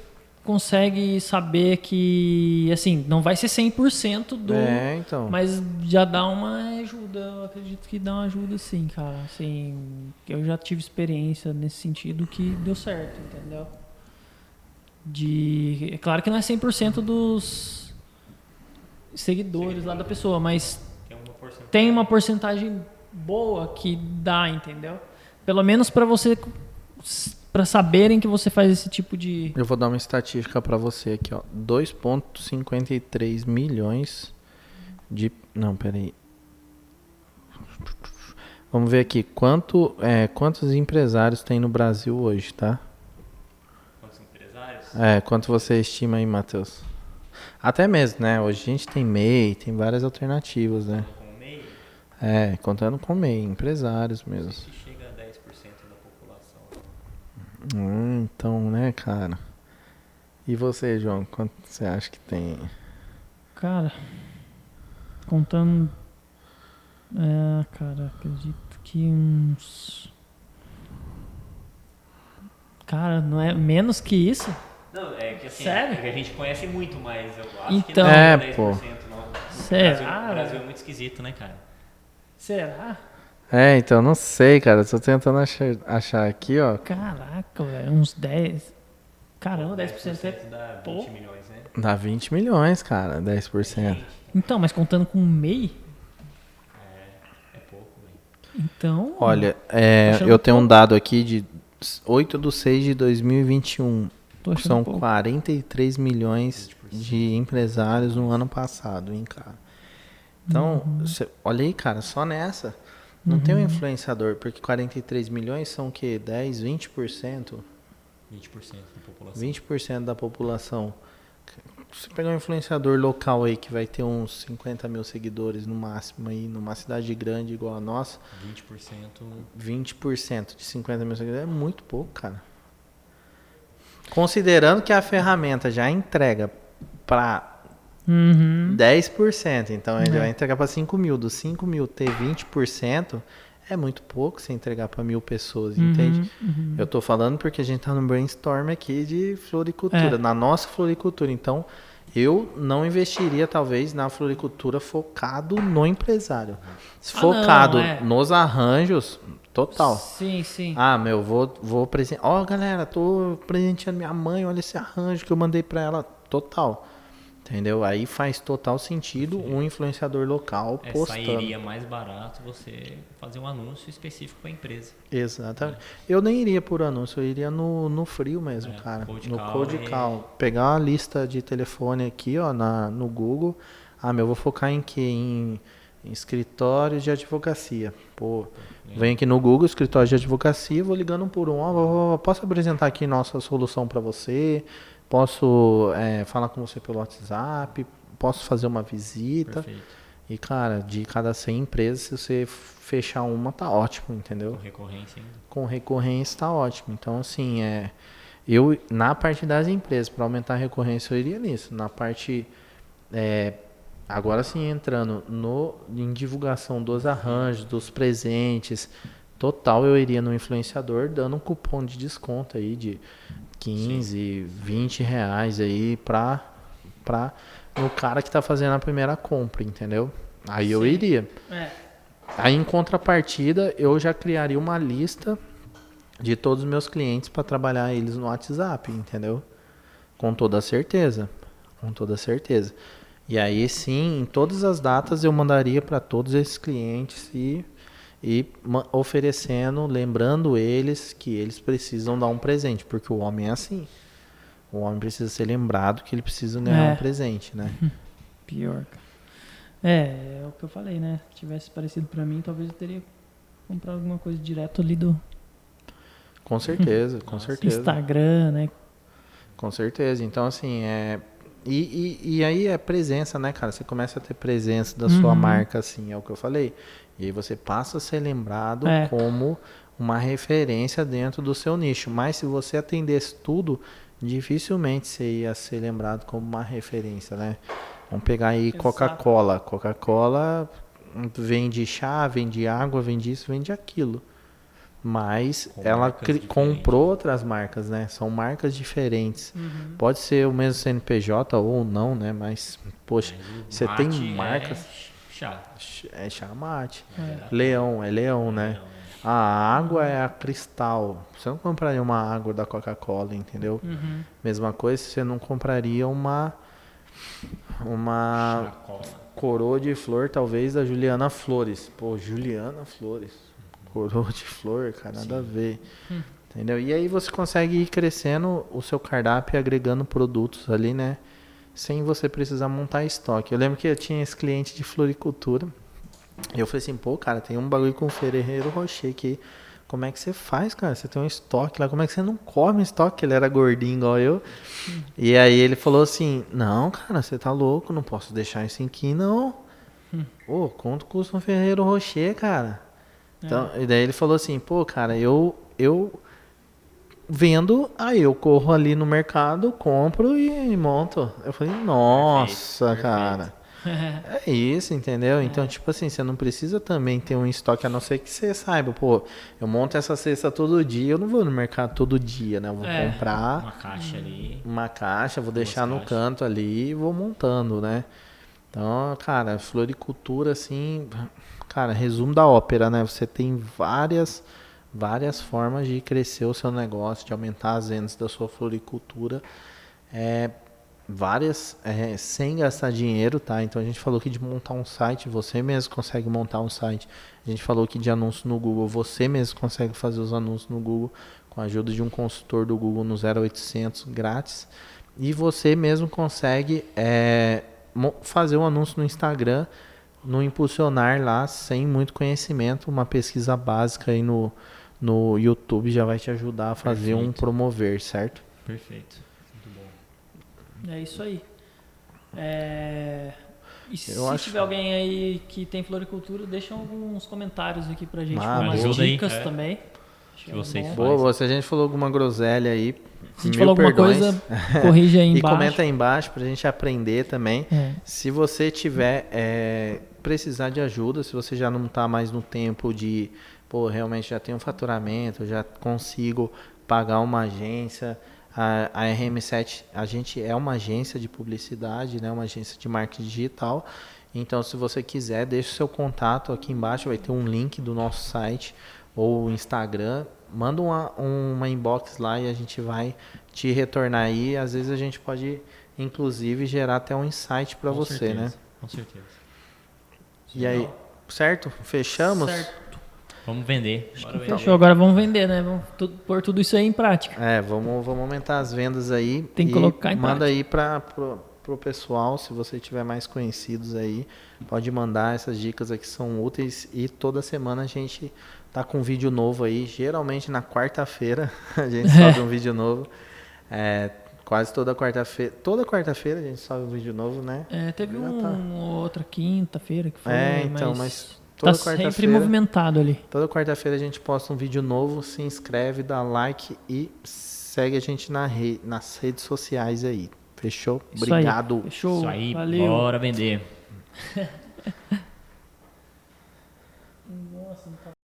consegue saber que assim, não vai ser 100% do É, então. Mas já dá uma ajuda, eu acredito que dá uma ajuda sim, cara. Assim, eu já tive experiência nesse sentido que deu certo, entendeu? De, é claro que não é 100% dos seguidores lá da pessoa, mas tem uma porcentagem. tem uma porcentagem boa que dá, entendeu? Pelo menos para você para saberem que você faz esse tipo de Eu vou dar uma estatística para você aqui, ó. 2.53 milhões de não, peraí. Vamos ver aqui quanto é, quantos empresários tem no Brasil hoje, tá? Quantos empresários? É, quanto você estima aí, Matheus? Até mesmo, né? Hoje a gente tem MEI, tem várias alternativas, né? Com o MEI, É, contando com MEI, empresários mesmo. 10%. Hum, então, né, cara? E você, João, quanto você acha que tem? Cara, contando. É, cara, acredito que uns. Cara, não é menos que isso? Não, é que assim, Sério? é que a gente conhece muito, mas eu acho Então- que não É, 10%, pô. não. O Será, Brasil, o Brasil é muito esquisito, né, cara? Será? É, então, não sei, cara. Tô tentando achar, achar aqui, ó. Caraca, velho, uns 10. Caramba, 10% é. dá 20 pouco. milhões, né? Dá 20 milhões, cara, 10%. Então, mas contando com MEI, É pouco, velho. então. Olha, é, eu tenho um pouco. dado aqui de 8 de 6 de 2021. Tô achando São pouco. 43 milhões de empresários no ano passado, hein, cara. Então, Uhum. cê- olha aí, cara, só nessa. Não tem um influenciador, porque 43 milhões são o quê? 10, 20%? 20% da população. 20% da população. Se pegar um influenciador local aí que vai ter uns 50 mil seguidores no máximo aí, numa cidade grande igual a nossa, 20% 20% de 50 mil seguidores é muito pouco, cara. Considerando que a ferramenta já entrega para Uhum. 10%, então ele É. vai entregar para 5 mil. Dos 5 mil ter 20% é muito pouco se entregar para mil pessoas, entende? Uhum. Eu tô falando porque a gente tá no brainstorm aqui de floricultura, É. na nossa floricultura. Então, eu não investiria, talvez, na floricultura focado no empresário. Se Ah, não, focado é. nos arranjos, total. Sim, sim. Ah, meu, vou, vou presentear. Ó, galera, tô presenteando minha mãe, olha esse arranjo que eu mandei pra ela. Total. Entendeu? Aí faz total sentido um influenciador local é, postando. sairia mais barato você fazer um anúncio específico para a empresa. Exatamente. Eu nem iria por anúncio, eu iria no, no frio mesmo, É, cara. cold no call cold e- call. Pegar uma lista de telefone aqui, ó, na, no Google. Ah, meu, eu vou focar em quê? Em, em escritórios de advocacia. Pô, vem aqui no Google, escritório de advocacia, vou ligando um por um. Ó, posso apresentar aqui nossa solução para você? Posso é, falar com você pelo WhatsApp? Posso fazer uma visita? Perfeito. E, cara, de cada 100 empresas, se você fechar uma, tá ótimo, entendeu? Com recorrência ainda. com recorrência está ótimo. Então, assim, é, eu na parte das empresas, para aumentar a recorrência, eu iria nisso. Na parte, é, agora sim, entrando no, em divulgação dos arranjos, dos presentes, total, eu iria no influenciador dando um cupom de desconto aí de 15, 20 reais aí para pra, no cara que está fazendo a primeira compra, entendeu? Aí eu Sim. iria. É. Aí em contrapartida, eu já criaria uma lista de todos os meus clientes para trabalhar eles no WhatsApp, entendeu? Com toda certeza, com toda certeza. E aí sim, em todas as datas eu mandaria para todos esses clientes e e oferecendo, lembrando eles que eles precisam dar um presente, porque o homem é assim. O homem precisa ser lembrado que ele precisa ganhar É. um presente, né? Pior, cara. É, é o que eu falei, né? Se tivesse parecido pra mim, talvez eu teria comprado alguma coisa direto ali do Com certeza, com certeza. Instagram, né? Com certeza. Então, assim, é. E, e, e aí é presença, né, cara? Você começa a ter presença da sua Uhum. marca, assim, é o que eu falei. E aí você passa a ser lembrado É. como uma referência dentro do seu nicho. Mas se você atendesse tudo, dificilmente você ia ser lembrado como uma referência, né? Vamos pegar aí. Coca-Cola. Coca-Cola vende chá, vende água, vende isso, vende aquilo. Mas Com ela comprou outras marcas, né? São marcas diferentes. Pode ser o mesmo CNPJ ou não, né? Mas, poxa, Mas você tem mate marcas. É chá. É chamate. É. Leão, é leão, né? Não, é. A água é a cristal. Você não compraria uma água da Coca-Cola, entendeu? Uhum. Mesma coisa, você não compraria uma uma Chacola. coroa de flor, talvez da Juliana Flores. Pô, Juliana Flores. Coroa de flor, cara, nada a ver. Entendeu? E aí você consegue ir crescendo o seu cardápio agregando produtos ali, né? Sem você precisar montar estoque. Eu lembro que eu tinha esse cliente de floricultura. E eu falei assim, pô, cara, tem um bagulho com o Ferreiro Rocher aqui. Como é que você faz, cara? Você tem um estoque lá, como é que você não come estoque? Ele era gordinho igual eu. E aí ele falou assim, não, cara, você tá louco, não posso deixar isso aqui, não. Ô, quanto custa um Ferreiro Rocher, cara? Então, E daí ele falou assim, pô, cara, eu, eu vendo, aí eu corro ali no mercado, compro e monto. Eu falei, nossa, Perfeito, cara. É isso, entendeu? Então, tipo assim, você não precisa também ter um estoque, a não ser que você saiba, pô, eu monto essa cesta todo dia, eu não vou no mercado todo dia, né? Eu vou É. comprar Uma caixa ali. uma caixa, vou deixar no caixas. canto ali e vou montando, né? Então, cara, floricultura, assim, cara, resumo da ópera, né? Você tem várias, várias formas de crescer o seu negócio, de aumentar as vendas da sua floricultura. É, várias, é, sem gastar dinheiro, tá? Então a gente falou aqui de montar um site, você mesmo consegue montar um site. A gente falou aqui de anúncio no Google, você mesmo consegue fazer os anúncios no Google com a ajuda de um consultor do Google no 0800 grátis. E você mesmo consegue é, fazer um anúncio no Instagram, no impulsionar lá, sem muito conhecimento. Uma pesquisa básica aí no, no YouTube já vai te ajudar a fazer um Perfeito. promover, certo? Perfeito. Muito bom. É isso aí. É, E Eu se acho- tiver alguém aí que tem floricultura, deixa alguns comentários aqui pra gente, Ah, com umas. Ajuda aí, dicas é. também. Que vocês. Boa, boa. Se a gente falou alguma groselha aí, Se a gente mil falou alguma perdões. coisa, corrija aí E embaixo. comenta aí embaixo pra gente aprender também. É. Se você tiver é, precisar de ajuda, se você já não está mais no tempo de, pô, realmente já tenho um faturamento, já consigo pagar uma agência. A, a RM7, a gente é uma agência de publicidade, né, uma agência de marketing digital. Então, se você quiser, deixe o seu contato aqui embaixo, vai ter um link do nosso site ou Instagram. Manda uma, uma inbox lá e a gente vai te retornar aí. Às vezes a gente pode, inclusive, gerar até um insight para você, certeza, né? Com certeza. E aí, certo? Fechamos? Certo. Vamos vender. Bora vender. Fechou, agora vamos vender, né? Vamos tu- pôr tudo isso aí em prática. É, vamos, vamos aumentar as vendas aí. Tem que e colocar em Manda aí para pro, pro pessoal, se você tiver mais conhecidos aí, pode mandar essas dicas aqui são úteis e toda semana a gente tá com um vídeo novo aí, geralmente na quarta-feira a gente sobe um vídeo novo. É, quase toda quarta-feira, toda quarta-feira a gente sobe um vídeo novo, né? É, teve Já um, tá. outra quinta-feira que foi, É, então, mas mas toda tá sempre quarta-feira- movimentado ali. Toda quarta-feira a gente posta um vídeo novo, se inscreve, dá like e segue a gente na re- nas redes sociais aí. Fechou? Isso aí. Obrigado. Fechou. Isso aí, Valeu. bora vender.